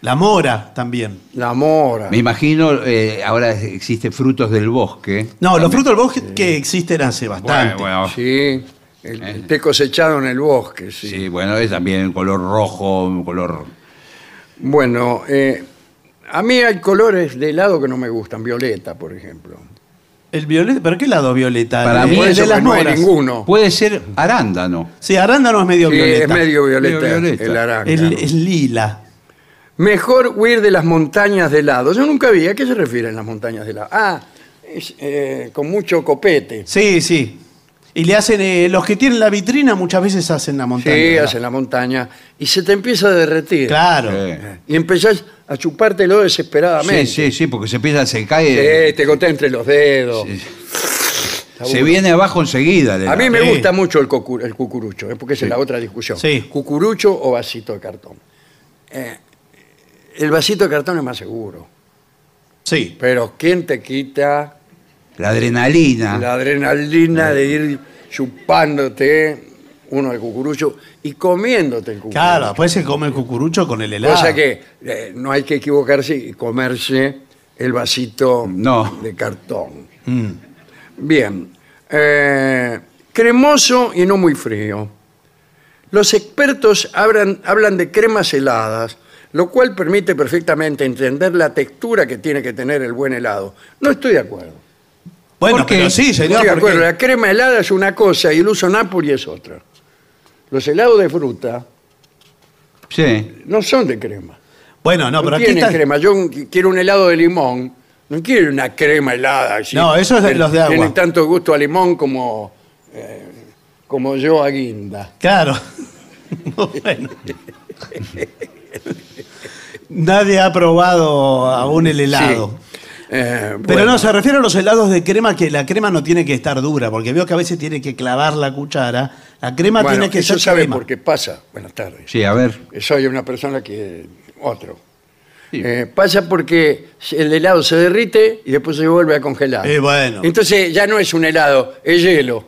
La mora también. La mora. Me imagino, eh, ahora existen frutos del bosque. No, los frutos del bosque que existen hace bastante. Bueno, bueno. Sí, el, el té cosechado en el bosque, sí. Sí, bueno, es también un color rojo, un color... Bueno, eh, a mí hay colores de helado que no me gustan, violeta, por ejemplo. El violeta, ¿pero qué lado violeta? Para El mí Por de las no hay ninguno. Puede ser arándano. Sí, arándano es medio Sí, violeta. es medio violeta, Medio violeta. el arándano. El- es lila. Mejor huir de las montañas de helado. Yo nunca vi, ¿a qué se refieren las montañas de helado? Ah, es, eh, con mucho copete. Sí, sí. Y le hacen, eh, los que tienen la vitrina muchas veces hacen la montaña. Sí, ¿verdad? hacen la montaña y se te empieza a derretir. Claro. Sí. Y empezás a chupártelo desesperadamente. Sí, sí, sí, porque se empieza, se cae... Sí, te gotea entre los dedos. Sí. Se viene abajo enseguida. A mí me Sí. gusta mucho el, cocu- el cucurucho, ¿eh? porque esa es la otra discusión. Sí. ¿Cucurucho o vasito de cartón? Eh, el vasito de cartón es más seguro. Sí. Pero ¿quién te quita La adrenalina. la adrenalina de ir chupándote uno de cucurucho y comiéndote el cucurucho? Claro, después se come el cucurucho con el helado. Cosa que eh, no hay que equivocarse y comerse el vasito No. de cartón. Mm. Bien. Eh, cremoso y no muy frío. Los expertos hablan, hablan de cremas heladas, lo cual permite perfectamente entender la textura que tiene que tener el buen helado. No estoy de acuerdo. Bueno, ¿Por qué? pero sí, No señor. estoy de porque- acuerdo. La crema helada es una cosa y el uso Napoli es otra. Los helados de fruta Sí. no son de crema. Bueno, no, No, pero aquí tienen está. crema. Yo quiero un helado de limón. No quiero una crema helada. así. No, eso es de los de agua. Tienen tanto gusto a limón como, eh, como yo a guinda. Claro. bueno. Nadie ha probado aún el helado. Eh, Pero bueno, no, se refiere a los helados de crema que la crema no tiene que estar dura, porque veo que a veces tiene que clavar la cuchara. La crema bueno, tiene que eso ser sabe crema. por qué pasa. Buenas tardes. Sí, a ver. Soy una persona que... Otro. Sí. Eh, pasa porque el helado se derrite y después se vuelve a congelar. Eh, bueno. Entonces ya no es un helado, es hielo.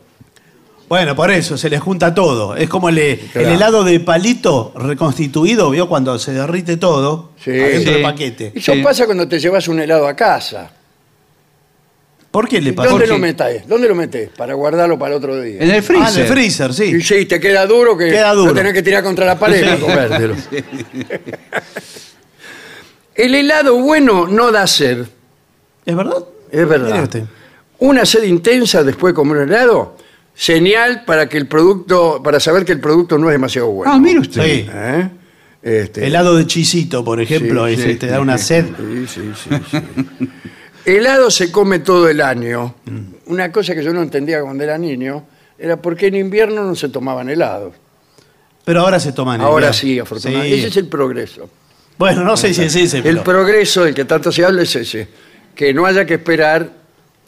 Bueno, por eso, se les junta todo. Es como el, helado de palito reconstituido, ¿vio? Cuando se derrite todo Sí. adentro Sí. del paquete. Eso Sí. pasa cuando te llevas un helado a casa. ¿Por qué le pasa? ¿Dónde lo metes? ¿Dónde lo metes? Para guardarlo para el otro día. En el Ah, en freezer. el freezer, sí. Y sí, te queda duro que Queda duro. lo tenés que tirar contra la pared para comértelo. El helado bueno no da sed, ¿Es verdad? es Mire verdad. usted. Una sed intensa después de comer un helado, señal para que el producto, para saber que el producto no es demasiado bueno. Ah, mire usted. Sí. ¿Eh? Este, Helado de chisito, por ejemplo, Sí, ese sí. te da una sed. Sí, sí, sí, sí. helado se come todo el año. Una cosa que yo no entendía cuando era niño era por qué en invierno no se tomaban helados. Pero ahora se toman. Ahora invierno. sí, afortunadamente. Sí. Ese es el progreso. Bueno, no sé si es ese, El pero... progreso del que tanto se habla es ese. Que no haya que esperar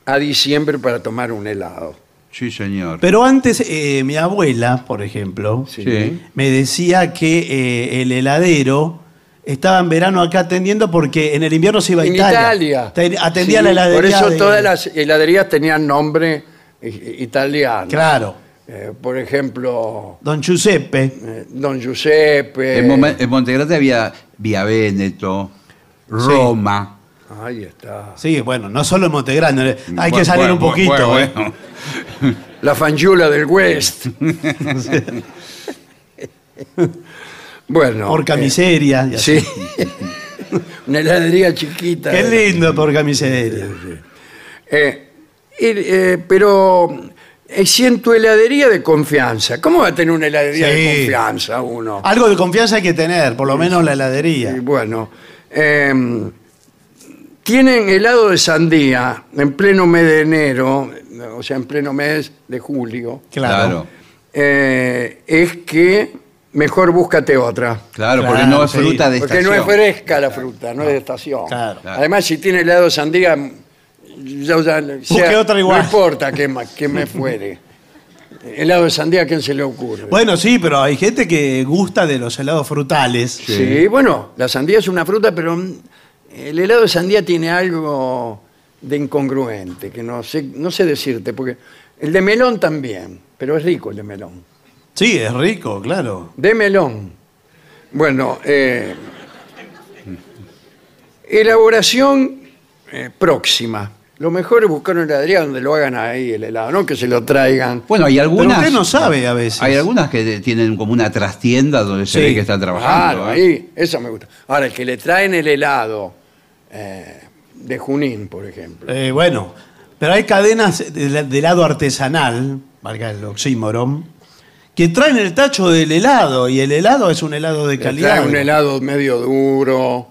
a diciembre para tomar un helado. Sí, señor. Pero antes, eh, mi abuela, por ejemplo, Sí. me decía que eh, el heladero estaba en verano acá atendiendo porque en el invierno se iba a En Italia. Italia. Te- Atendía Sí, la heladería. Por eso de- todas las heladerías tenían nombre eh, italiano. Claro. Eh, por ejemplo, Don Giuseppe. eh, Don Giuseppe. En, Mome- en Montegrande había Vía Veneto, Roma. Ahí está. Sí, bueno, no solo en Montegrande. Hay que Bueno, salir un poquito. bueno, ¿eh? La fangiula del West. bueno. Porca eh, miseria. Sí. Una heladería chiquita. Qué lindo, porca miseria. Eh, eh, pero es en tu heladería de confianza. ¿Cómo va a tener una heladería Sí. de confianza uno? Algo de confianza hay que tener, por lo menos la Y heladería. bueno, eh, tienen helado de sandía en pleno mes de enero, o sea, en pleno mes de julio. Claro. eh, es que mejor búscate otra. Claro, Claro, porque no es sí. fruta de Porque estación. no es fresca la fruta, no es de estación. Claro. Claro. Además, si tiene helado de sandía, ya- ya- sea- otra igual. No importa que, ma- que me fuere. Helado de sandía, ¿a quién se le ocurre? Bueno, sí, pero hay gente que gusta de los helados frutales. Sí. bueno, la sandía es una fruta, pero mm, el helado de sandía tiene algo de incongruente, que no sé, no sé decirte, porque el de melón también, pero es rico el de melón. Sí, es rico, claro. De melón. Bueno, eh, elaboración eh, próxima. Lo mejor es buscar una heladería donde lo hagan ahí el helado, no que se lo traigan. Bueno, hay Pero algunas. usted no sabe a veces. Hay algunas que tienen como una trastienda donde se Sí. ve que están trabajando. Claro, ¿eh? ahí, eso me gusta. Ahora, el que le traen el helado eh, de Junín, por ejemplo. Eh, bueno, pero hay cadenas de, de helado artesanal, valga el oxímoron, que traen el tacho del helado y el helado es un helado de Le calidad. traen un helado medio duro.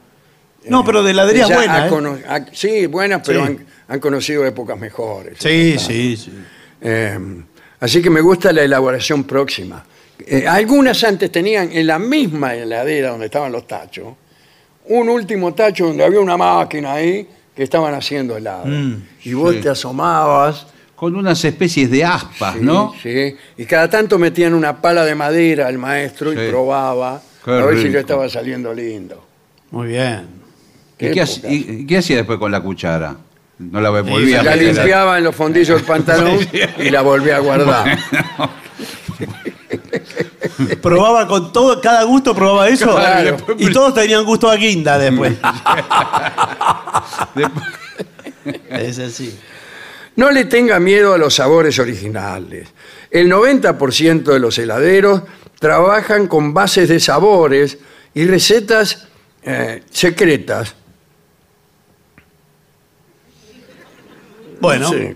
No, pero de heladería buena. ha ¿eh? cono- ha- sí, buenas, pero Sí. Han, han conocido épocas mejores. Sí, sí, sí. Eh, así que me gusta la elaboración próxima. Eh, algunas antes tenían en la misma heladera donde estaban los tachos, un último tacho donde había una máquina ahí que estaban haciendo helado. Mm, y vos sí. te asomabas. Con unas especies de aspas, sí, ¿no? Sí. Y cada tanto metían una pala de madera al maestro y probaba Qué a ver si le estaba saliendo lindo. Muy bien. ¿Y qué, y- qué hacía después con la cuchara? No la volvía a La meter. limpiaba en los fondillos del pantalón y la volvía a guardar. Probaba con todo, cada gusto probaba eso. Claro. Y todos tenían gusto a guinda después. es así. No le tenga miedo a los sabores originales. El 90% de los heladeros trabajan con bases de sabores y recetas eh, secretas. Bueno. Sí.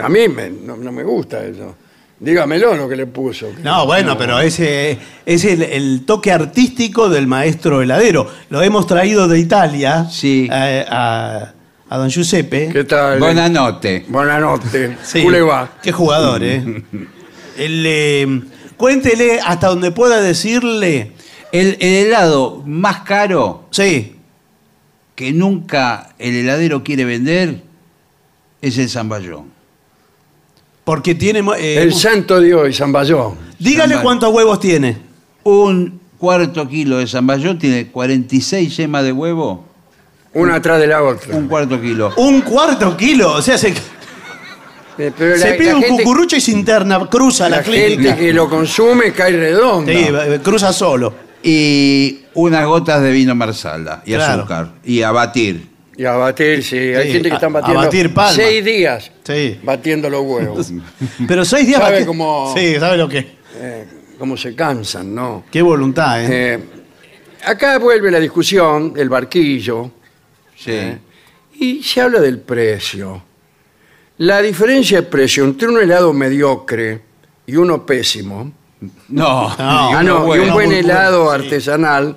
A mí me- no, no me gusta eso. Dígamelo lo que le puso. No, bueno, pero ese es el, el toque artístico del maestro heladero. Lo hemos traído de Italia Sí. eh, a, a don Giuseppe. ¿Qué tal? Buenanote. Buenas noches. Sí, ¿Cómo le va? Qué jugador, ¿eh? El, eh, cuéntele hasta donde pueda decirle. El, el helado más caro Sí, que nunca el heladero quiere vender es el zamballón. Porque tiene. eh, El santo Dios y San Bayón. dígale Zamballón. cuántos huevos tiene. Un cuarto kilo de zamballón tiene 46 yemas de huevo. Una atrás de la otra. Un cuarto kilo. Un cuarto kilo. O sea, se, Eh, pero se la- pide la un gente- cucurucho y se interna, cruza la, La clínica. gente que lo consume cae redonda. Sí, eh, cruza solo. Y unas gotas de vino marsala y Claro. azúcar. Y a batir. Y a batir, sí. Hay Sí, gente que a- están a batiendo batir palma. seis días Sí. batiendo los huevos. Pero seis días Sabe bati- cómo- Sí, sabe lo que. Eh, cómo se cansan, ¿no? Qué voluntad, ¿eh? Eh, acá vuelve la discusión, el barquillo, Sí. ¿eh? y se habla del precio. La diferencia de precio entre un helado mediocre y uno pésimo, No, No. ah, uno no, y bueno. un buen helado artesanal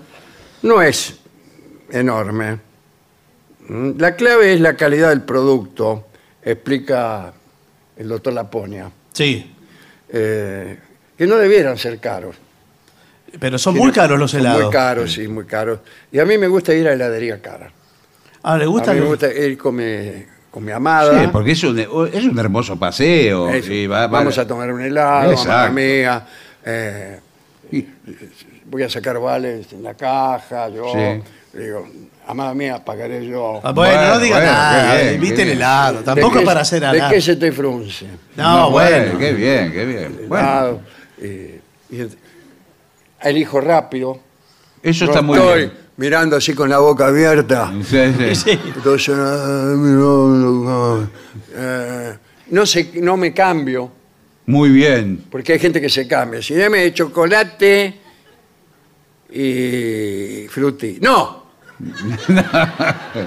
no es enorme. Mm, La clave es la calidad del producto, explica el doctor Laponia, Sí. eh, que no debieran ser caros. Pero son muy caros los Son helados. Muy caros, sí, muy caros. Y a mí me gusta ir a heladería cara. Ah, ¿le A gusta? mí me gusta ir con mi amada. Sí, porque es un, es un hermoso paseo. Sí, va- va- Vamos a tomar un helado, Exacto. amada mía. eh, voy a sacar vales en la caja, yo. Sí. Digo, amada mía, pagaré yo. Ah, Bueno, Bueno, no diga bueno, nada. bien, Invite qué el bien. helado. ¿De Tampoco qué- para hacer ¿De qué se te frunce? No, bueno. Qué bien, qué bien. Bueno, Helado, eh, elijo rápido. eso No está muy estoy bien. mirando así con la boca abierta. Sí, sí. Sí. Entonces, ah, no, no, no, eh, no sé, no me cambio, Muy bien. porque hay gente que se cambia. Si deme chocolate y frutti. No,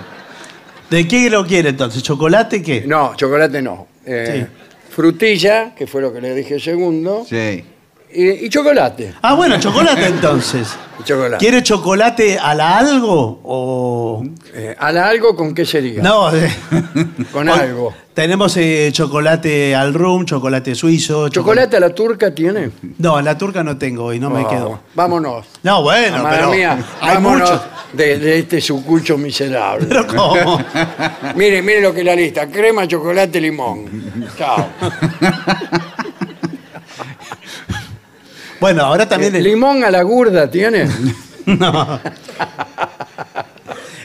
¿De qué lo quiere entonces? ¿Chocolate qué? no, chocolate no. Eh, Sí. Frutilla, que fue lo que le dije segundo, Sí. Y, y chocolate. Ah, bueno, chocolate entonces. y chocolate. ¿Quiere chocolate a la algo o...? Eh, ¿A la algo con qué sería? No, eh, Con algo. Tenemos eh, chocolate al rum, chocolate suizo. ¿Chocolate a la turca tiene? No, a la turca no tengo y no me Oh, quedo. Vámonos. No, bueno, Amada pero mía, hay vámonos muchos. de, de este sucucho miserable. Pero ¿cómo? Mire, mire lo que es la lista. Crema, chocolate, limón. Chao. Bueno, ahora también... Eh, el- ¿Limón a la gurda tiene? No.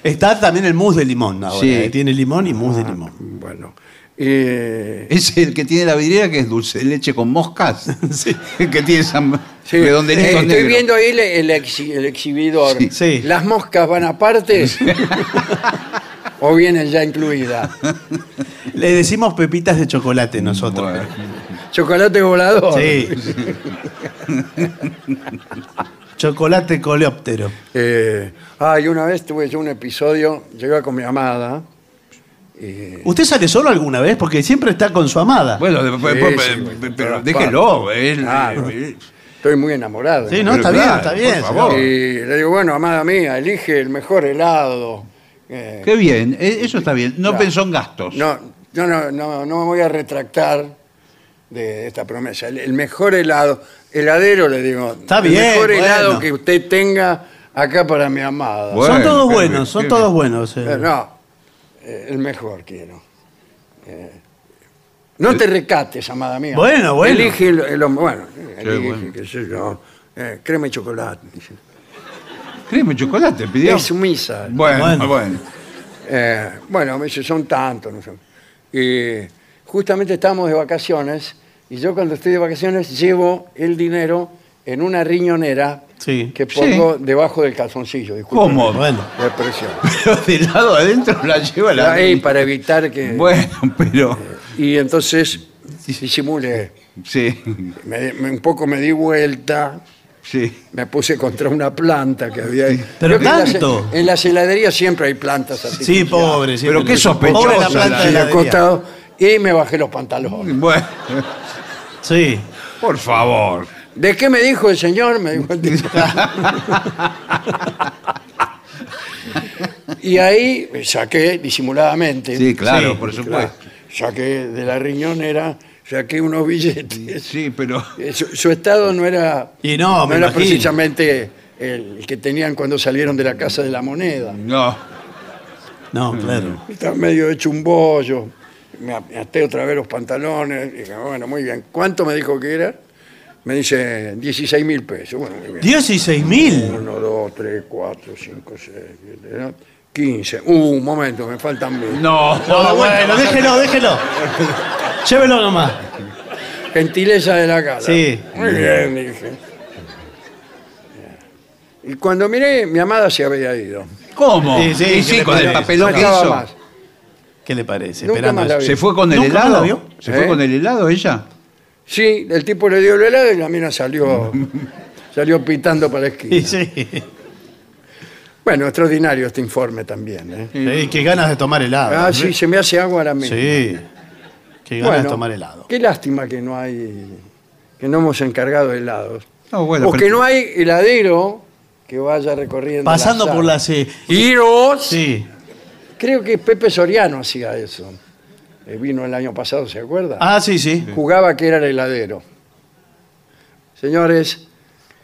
Está también el mousse de limón ahora. Sí. eh, Tiene limón y mousse de limón. Bueno. eh, Es el que tiene la vidriera que es dulce de leche con moscas. Sí. El que tiene esa sí, redondelito eh, estoy negro. viendo ahí el, el exhi- el exhibidor. Sí. Sí. ¿Las moscas van aparte? ¿O vienen ya incluidas? Le decimos pepitas de chocolate nosotros. Bueno. ¿Chocolate volador? Sí. chocolate coleóptero. Eh, ah, y una vez tuve yo un episodio, llegaba con mi amada. y- ¿Usted sale solo alguna vez? Porque siempre está con su amada. Bueno, después- Sí, después- sí, pe- bueno, pe- todas pero déjelo. él- Claro. él- Estoy muy enamorado. sí, no, pero está bien, claro, está por bien. favor. Y le digo, bueno, amada mía, elige el mejor helado. Eh, Qué bien, eh, eso está bien. No Claro. pensó en gastos. no, yo no, no, no me voy a retractar de esta promesa. El, el mejor helado, heladero, le digo. Está el bien, mejor helado bueno. que usted tenga acá para mi amada. Bueno. son todos buenos, son todos buenos. eh. Eh, no, eh, el mejor quiero. Eh, no te recates, amada mía. Bueno, bueno. Elige el, el- bueno, elige, bueno. qué sé yo, eh, crema y chocolate. dice. Créeme, chocolate, pidió. Es sumisa. Bueno, Bueno. bueno. Eh, bueno, me dice, son tantos. No sé. Y justamente estábamos de vacaciones y yo cuando estoy de vacaciones llevo el dinero en una riñonera Sí. que pongo debajo del calzoncillo. ¿Cómo? Bueno. La expresión. Pero de lado adentro la lleva la. Ahí para evitar que... Bueno, pero. Y entonces disimulé. Sí, Me- me- un poco me di vuelta, sí. me puse contra una planta que había ahí. Pero en las- tanto. En las heladerías siempre hay plantas así. Sí, pobre. Pero qué sospechosa Pobre la la- planta de Sí, la acostado, y me bajé los pantalones. Bueno, Sí. por favor. ¿De qué me dijo el señor? Me dijo el tipo. y ahí saqué disimuladamente. Sí, claro, Sí, por claro, supuesto. saqué de la riñonera, saqué unos billetes. Sí, pero. Eh, Su, su estado no era, Y no, me era imagino. precisamente el que tenían cuando salieron de la Casa de la Moneda. No. No, claro. Estaba medio hecho un bollo. Me até otra vez los pantalones. Dije, bueno, muy bien. ¿Cuánto me dijo que era? Me dice 16 mil pesos. Bueno, muy bien. 16 mil. 1, 2, 3, 4, 5, 6, 7, 15. Uh, un momento, me faltan mil. No. No, bueno, déjelo, déjelo. Llévelo nomás. Gentileza de la casa. Sí. Muy bien, dije. Y cuando miré, mi amada se había ido. ¿Cómo? Sí, sí, Y ¿qué sí, con el papelón No que estaba hizo. más. ¿Qué le parece? Nunca Esperando más la eso. vi. ¿Se fue con el ¿Nunca más helado? la vio? ¿Se fue ¿Eh? con el helado ella? Sí, el tipo le dio el helado y la mina salió, salió pitando para la esquina. Sí, sí. Bueno, extraordinario este informe también. ¿eh? Sí, qué ganas de tomar helado. Ah, sí, se me hace agua a la. Sí. Qué ganas de tomar helado. Qué lástima que no hay, que no hemos encargado helados. No, bueno, o pero- que no hay heladero que vaya recorriendo. Pasando la por las... eh, Giros. Sí. Creo que Pepe Soriano hacía eso. Eh, vino el año pasado, ¿se acuerda? Ah, sí, sí. Jugaba que era el heladero. Señores,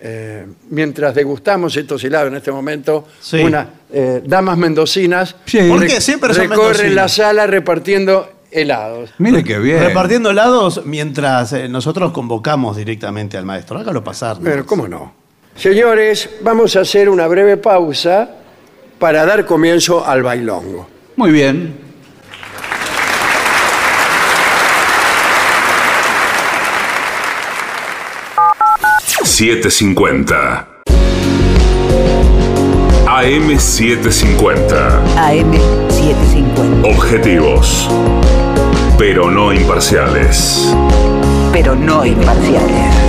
eh, mientras degustamos estos helados en este momento, Sí. unas eh, damas mendocinas ¿Por qué siempre son recorren mendocinas? la sala repartiendo helados. Mire qué bien. Repartiendo helados mientras eh, nosotros convocamos directamente al maestro. Hágalo pasar. ¿no? Pero, ¿cómo no? Señores, vamos a hacer una breve pausa para dar comienzo al bailongo. Muy bien. $750. AM750. AM750. Objetivos. Pero no imparciales. Pero no imparciales.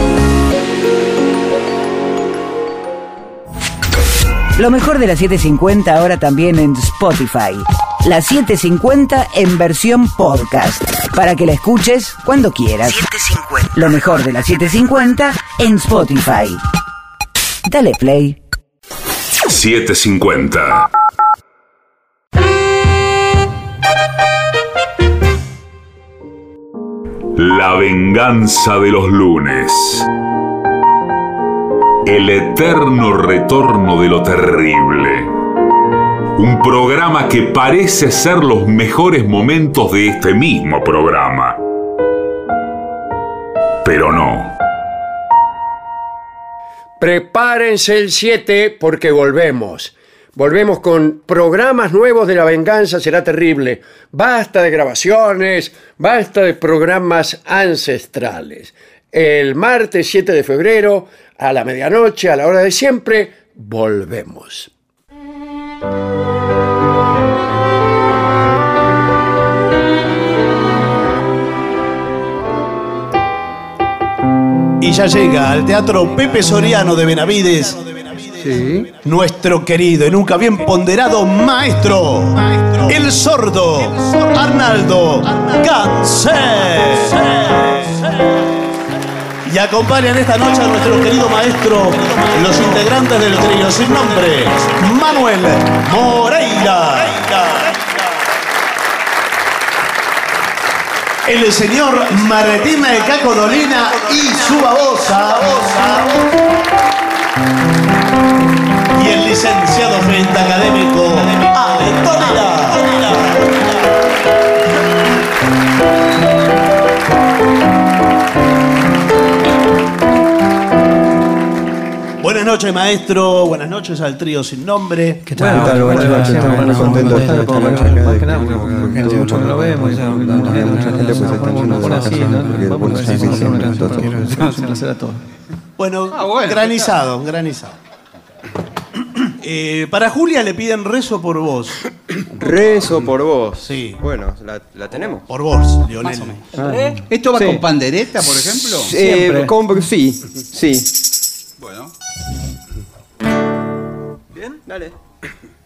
Lo mejor de la 750 ahora también en Spotify. La 750 en versión podcast. Para que la escuches cuando quieras. Lo mejor de la 750 en Spotify. Dale play. 750. La venganza de los lunes. El eterno retorno de lo terrible. Un programa que parece ser los mejores momentos de este mismo programa. Pero no. Prepárense el 7 porque volvemos. Volvemos con programas nuevos de la venganza, será terrible. Basta de grabaciones, basta de programas ancestrales. El martes 7 de febrero, a la medianoche, a la hora de siempre, volvemos. Y ya llega al Teatro Pepe Soriano de Benavides. Nuestro querido y nunca bien ponderado maestro, el sordo Arnaldo Gansé. Y acompañan esta noche a nuestro querido maestro, los integrantes del trío sin nombre, Manuel Moreira. El señor Martín Caco Dolina y su babosa. Y el licenciado frente académico noches, maestro. Buenas noches al trío sin nombre. ¿Qué tal? Buenas Buenas noches, estamos muy contentos de estar esta noche acá. Más que nada, porque hace mucho que no lo vemos, mucha gente pues está yendo de vacaciones, porque bueno, ya es diciembre, entonces. Un placer a todos. Bueno, granizado, granizado. Eh, para Julia le piden rezo por vos. Rezo por vos. Sí. Bueno, la, la tenemos. Por vos, Lionel. Ah. ¿Esto va Sí. con pandereta, por ejemplo? Eh, con- sí, sí. Bueno. Bien, dale.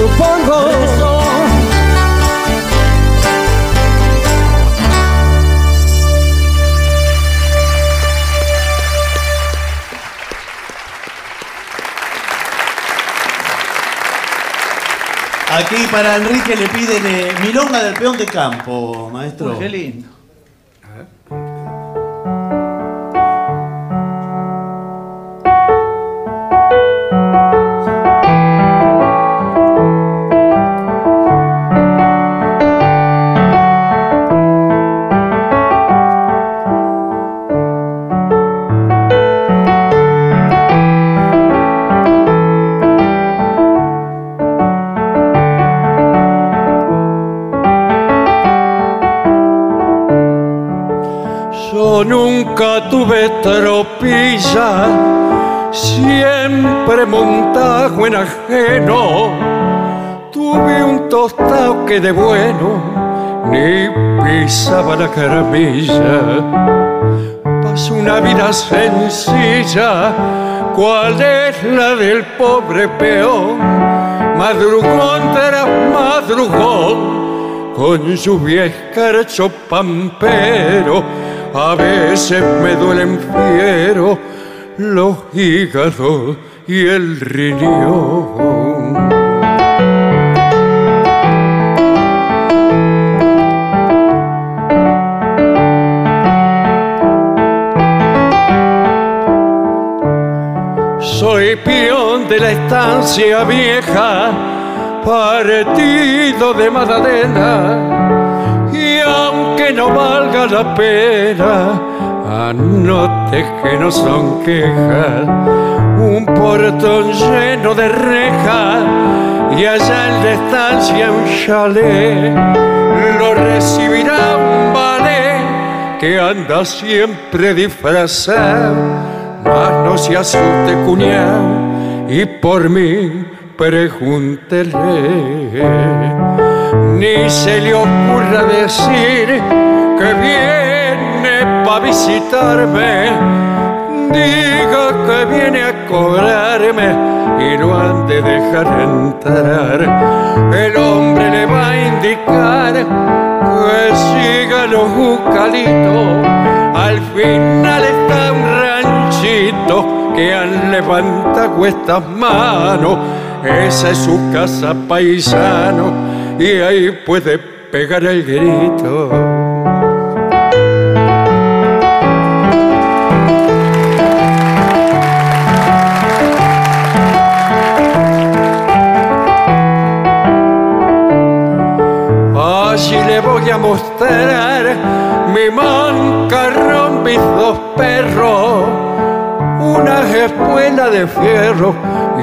Vos. Aquí para Enrique le piden eh, Milonga del peón de campo, maestro. Uy, qué lindo. Nunca tuve tropilla, siempre montajo en ajeno. Tuve un tostado que de bueno ni pisaba la caramilla. Pasó una vida sencilla, ¿cuál es la del pobre peón? Madrugón tras madrugón con lluvia escarcho pampero, a veces me duelen fiero los hígados y el riñón. Soy peón de la estancia vieja, partido de Magdalena, y no valga la pena, anote que no son quejas, un portón lleno de rejas, y allá en la estancia un chalet, lo recibirá un ballet que anda siempre disfrazado. Mas no se asuste cuñado y por mí pregúntele. Ni se le ocurra decir que viene pa' visitarme. Diga que viene a cobrarme y no han de dejar entrar. El hombre le va a indicar que siga los bucalitos. Al final está un ranchito que al levanta estas manos. Esa es su casa paisano y ahí puede pegar el grito. A mostrar mi mancarrón, mis dos perros, una espuela de fierro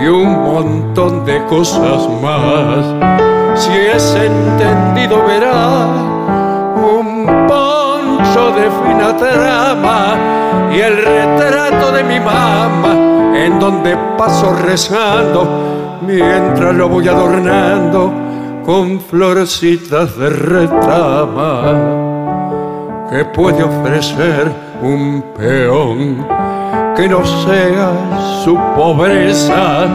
y un montón de cosas más. Si es entendido verá un poncho de fina trama y el retrato de mi mamá en donde paso rezando mientras lo voy adornando con florecitas de retama. Que puede ofrecer un peón que no sea su pobreza.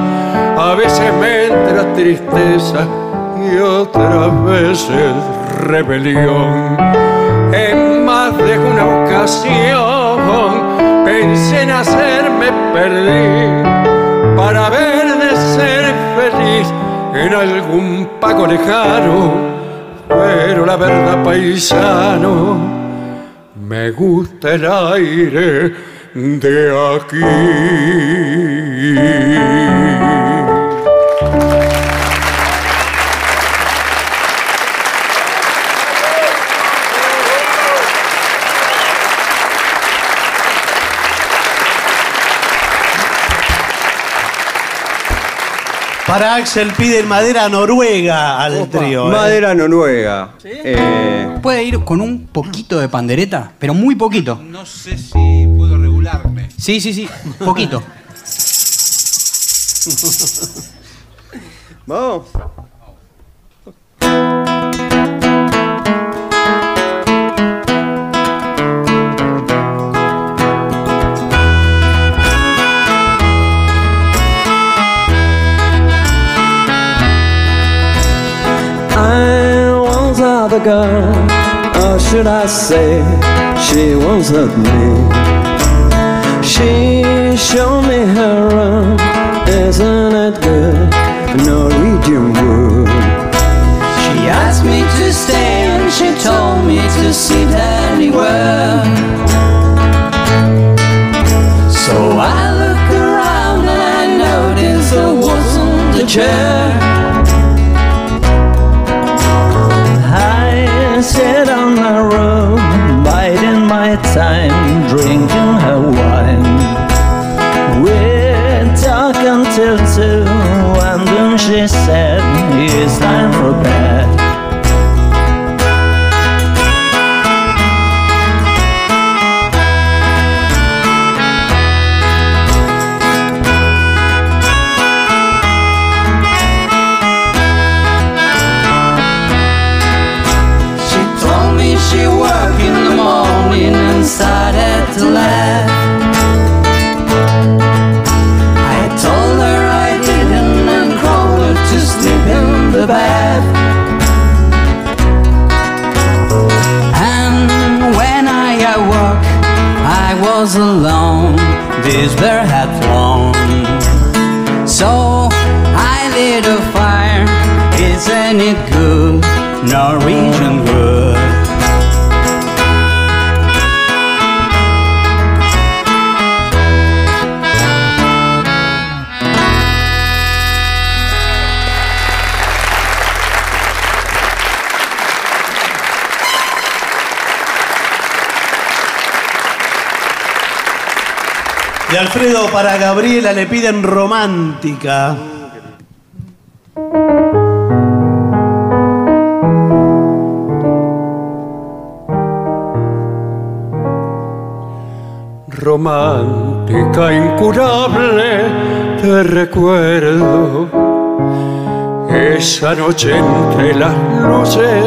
A veces me entra tristeza y otras veces rebelión. En más de una ocasión pensé en hacerme perdí para ver en algún pago lejano, pero la verdad paisano, me gusta el aire de aquí. Para Axel piden madera noruega al trío. ¿eh? Madera noruega. Eh, Puede ir con un poquito de pandereta, pero muy poquito. No sé si puedo regularme. Sí, sí, sí, poquito. Vamos. Girl, or should I say, she had me. She showed me her room, isn't it good? Norwegian wood. She asked me to stay and she told me to sit anywhere. So I look around and I notice there wasn't a chair. Sit on my room, biding my time, drinking her wine. We talk until two, and then she said, It's time for bed. Started to laugh. I told her I didn't and crawled to sleep in the bath. And when I awoke, I was alone. This bear had flown. So I lit a fire. Isn't good? Norwegian wood. De Alfredo para Gabriela le piden romántica. romántica, incurable, te recuerdo. Esa noche entre las luces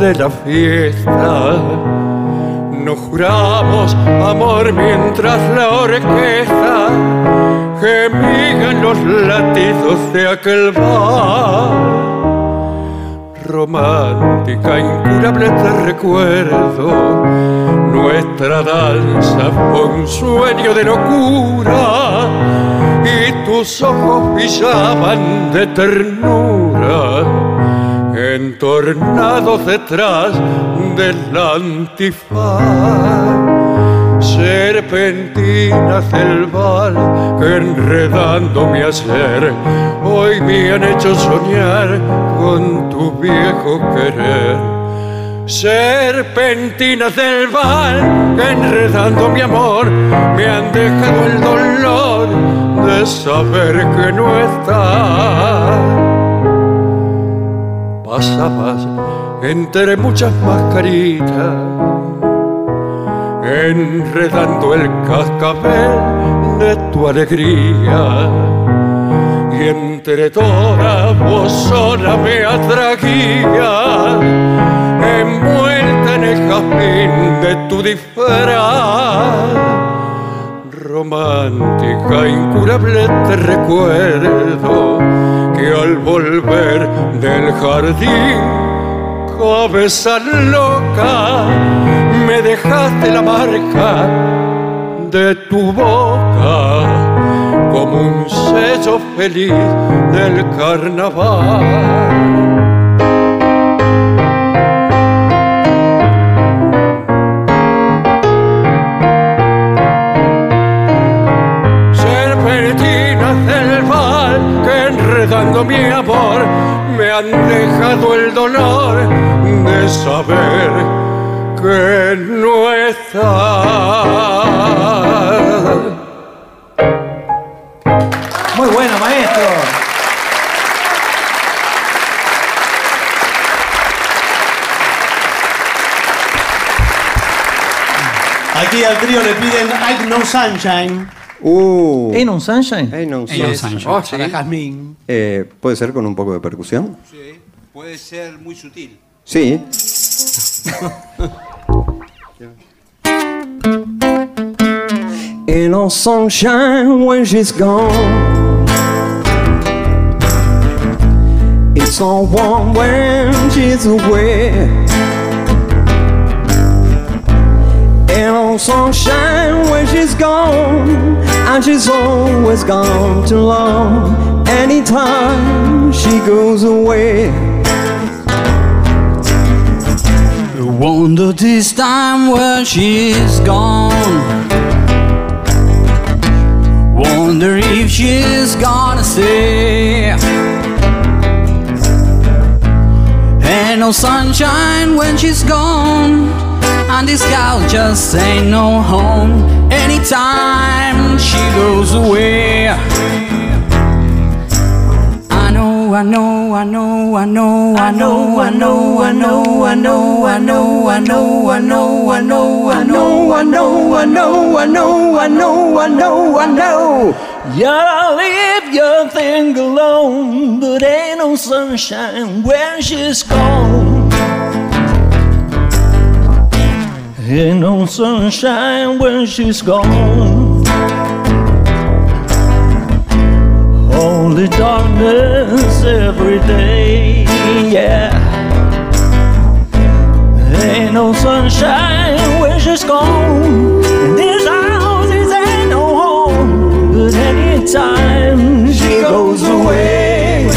de la fiesta, nos juramos amor mientras la orquesta gemía en los latidos de aquel bar romántica, incurable te recuerdo. Nuestra danza fue un sueño de locura y tus ojos brillaban de ternura, entornados detrás del antifaz serpentinas del val que enredando mi hacer hoy me han hecho soñar con tu viejo querer. Serpentinas del val que enredando mi amor me han dejado el dolor de saber que no estás. Pasabas entre muchas mascaritas enredando el cascabel de tu alegría. Y entre todas vos sola me atraía, envuelta en el jazmín de tu disfraz. Romántica, incurable te recuerdo que al volver del jardín, cabeza loca, me dejaste la marca de tu boca como un sello feliz del carnaval. Mi amor me han dejado el dolor saber que no estás. Muy bueno, maestro. Aquí al trío le piden Ain't No Sunshine. Uh. ¿Ain't No Sunshine? Ain't no Ain't No Sunshine. Oh, Para Jazmín. Eh, ¿Puede ser con un poco de percusión? Sí, puede ser muy sutil. Sí. Ain't no sunshine when she's gone. It's all warm when she's away. Ain't no sunshine when she's gone, and she's always gone too long. Anytime she goes away. Wonder this time where she's gone. Wonder if she's gonna stay. Ain't no sunshine when she's gone. And this gal just ain't no home. Anytime she goes away. I know, I know, I know, I know, I know, I know, I know, I know, I know, I know, I know, I know, I know, I know, I know, I know, I know, I know, I know. Yeah, leave your thing alone, but ain't no sunshine when she's gone. Ain't no sunshine when she's gone. Only darkness every day, yeah. Ain't no sunshine when she's gone. And this house is ain't no home. But anytime she goes away,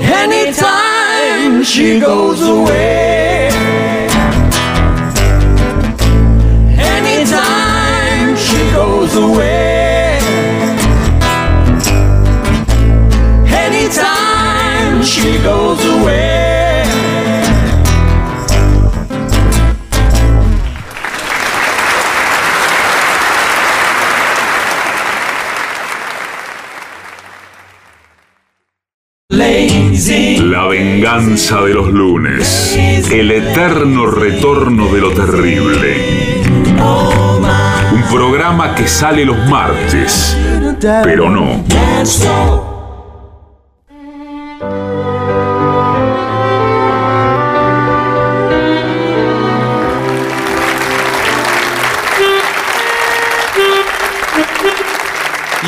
anytime she goes away, anytime she goes away, La venganza de los lunes. El eterno retorno de lo terrible. Un programa que sale los martes, pero no.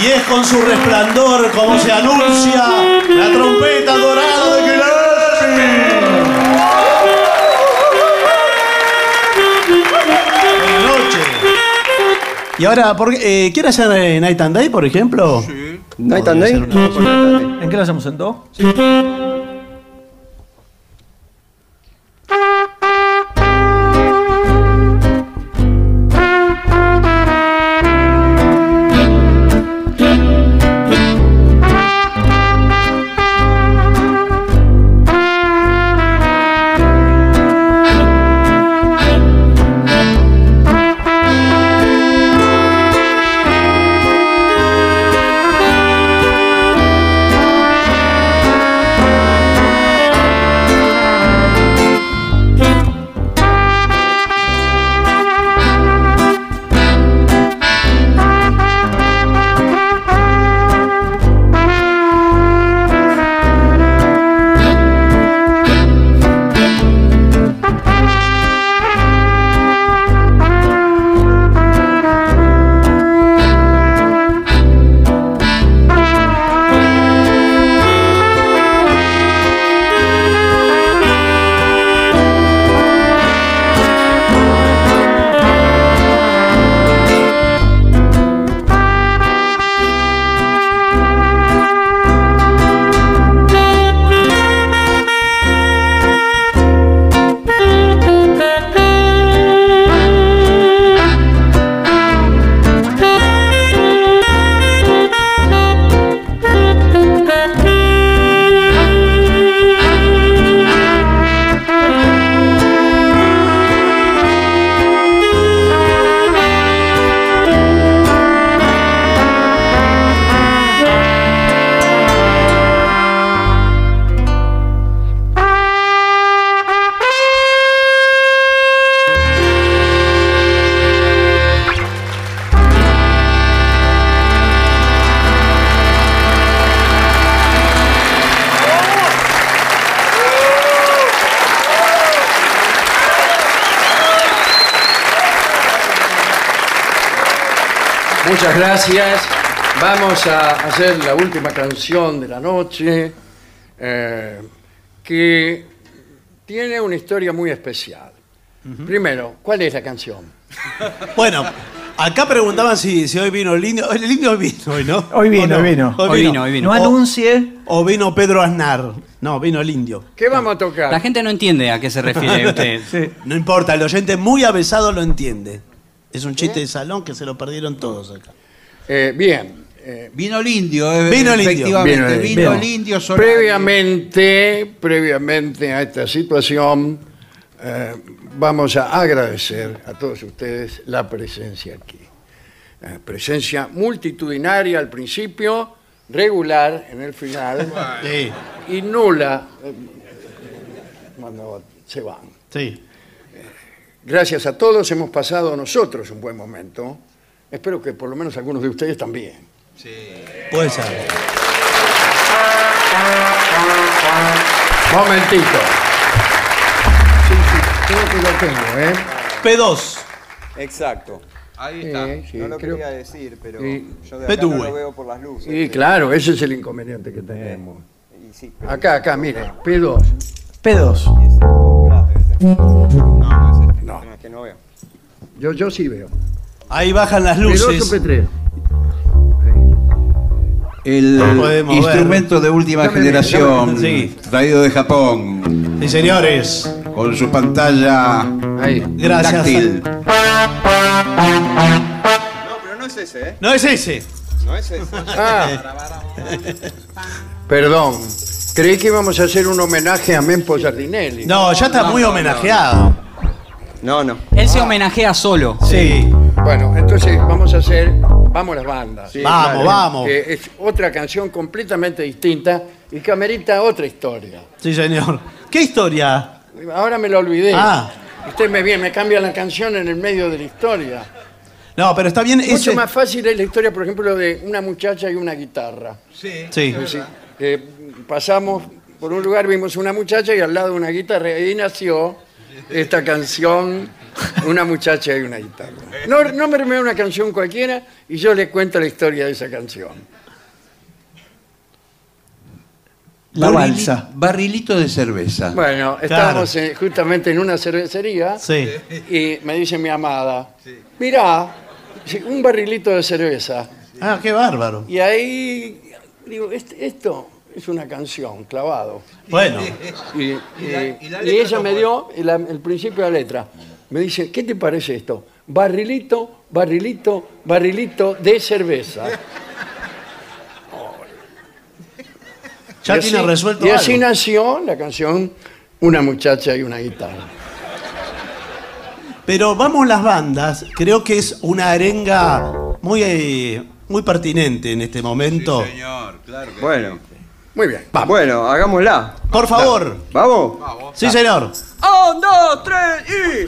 Y es con su resplandor como se anuncia la trompeta Y ahora, ¿por qué, eh, ¿quiere hacer eh, Night and Day, por ejemplo? Sí. Night and Day. ¿En qué lo hacemos en do? Thank gracias. Vamos a hacer la última canción de la noche, eh, que tiene una historia muy especial. Primero, ¿cuál es la canción? Bueno, acá preguntaban si, si hoy vino el indio. El indio hoy vino hoy, ¿no? Hoy vino, hoy vino. Hoy vino, hoy vino. No anuncie. O vino Pedro Aznar. No, vino el indio. ¿Qué vamos a tocar? La gente no entiende a qué se refiere usted. Sí. No importa, el oyente muy avesado lo entiende. Es un chiste de salón que se lo perdieron todos acá. Eh, bien. eh, Vino el indio, eh, Vino el indio. efectivamente. Vino el Vino, indio. el indio Solari. previamente, previamente a esta situación, eh, vamos a agradecer a todos ustedes la presencia aquí. Eh, presencia multitudinaria al principio, regular en el final Sí, y nula eh, cuando se van. sí. Gracias a todos hemos pasado nosotros un buen momento. Espero que por lo menos algunos de ustedes también. Puede ser. Momentito. Sí, sí, creo que lo tengo, ¿eh? P2. Exacto. Ahí Sí, está. sí, no lo creo- quería decir, pero Sí. yo de acá no Petue. lo veo por las luces. Sí, claro, ese es el inconveniente que tenemos. Y sí, pero Acá, acá, mire, P2. P2. no, no es este. No. No, es que no veo. Yo, yo sí veo. Ahí bajan las P2 o luces. P3. El No instrumento de última Dame, generación, dame, sí. traído de Japón, Sí, señores. con su pantalla Ahí. Gracias. táctil. No, pero no es ese, ¿eh? No es ese. No es ese. Ah. Perdón. Creí que íbamos a hacer un homenaje a Mempo Giardinelli. No, ya está No, muy no, homenajeado. No, no. Él se homenajea solo. Sí. Bueno, entonces vamos a hacer Vamos las bandas. Vamos, vamos. Que es otra canción completamente distinta y que amerita otra historia. Sí, señor. ¿Qué historia? Ahora me lo olvidé. Ah. Usted me viene, me cambia la canción en el medio de la historia. No, pero está bien. Mucho ese- más fácil es la historia, por ejemplo, de una muchacha y una guitarra. Sí. Es decir, que pasamos por un lugar, vimos una muchacha y al lado una guitarra, y ahí nació esta canción, Una muchacha y una guitarra. No, no me una canción cualquiera y yo le cuento la historia de esa canción. La balsa. Barrilito de cerveza. Bueno, estábamos eh, justamente en una cervecería Sí. y me dice mi amada, mirá, dice, un barrilito de cerveza. Ah, qué bárbaro. Y ahí digo, "Este- esto es una canción, clavado. Bueno. Y, y- y ella me dio el, el principio de la letra. Me dice, ¿qué te parece esto? Barrilito, barrilito, barrilito de cerveza. Ya Y tiene así- resuelto Y así algo. nació la canción Una muchacha y una guitarra. Pero vamos las bandas, creo que es una arenga muy, eh, muy pertinente en este momento. señor, claro. Bueno. Muy bien. Bueno, hagámosla. Por favor. ¿Vamos? Sí, señor. Un, dos, tres y.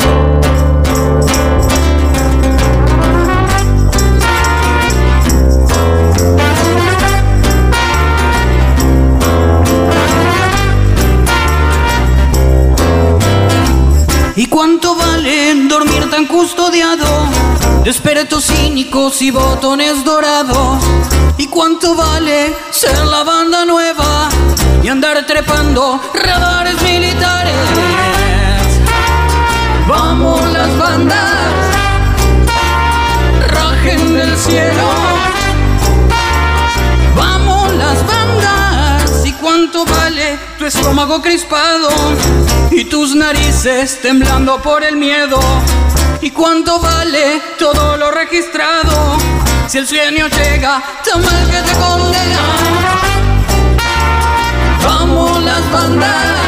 ¿Y cuánto vale dormir tan custodiado? Despertos cínicos y botones dorados. ¿Y cuánto vale ser la banda nueva y andar trepando radares militares? Vamos las bandas, rajen del cielo. Vamos las bandas, ¿y cuánto vale tu estómago crispado y tus narices temblando por el miedo? ¿Y cuánto vale todo lo registrado? Si el sueño llega, tan mal que te condena. Vamos las bandas,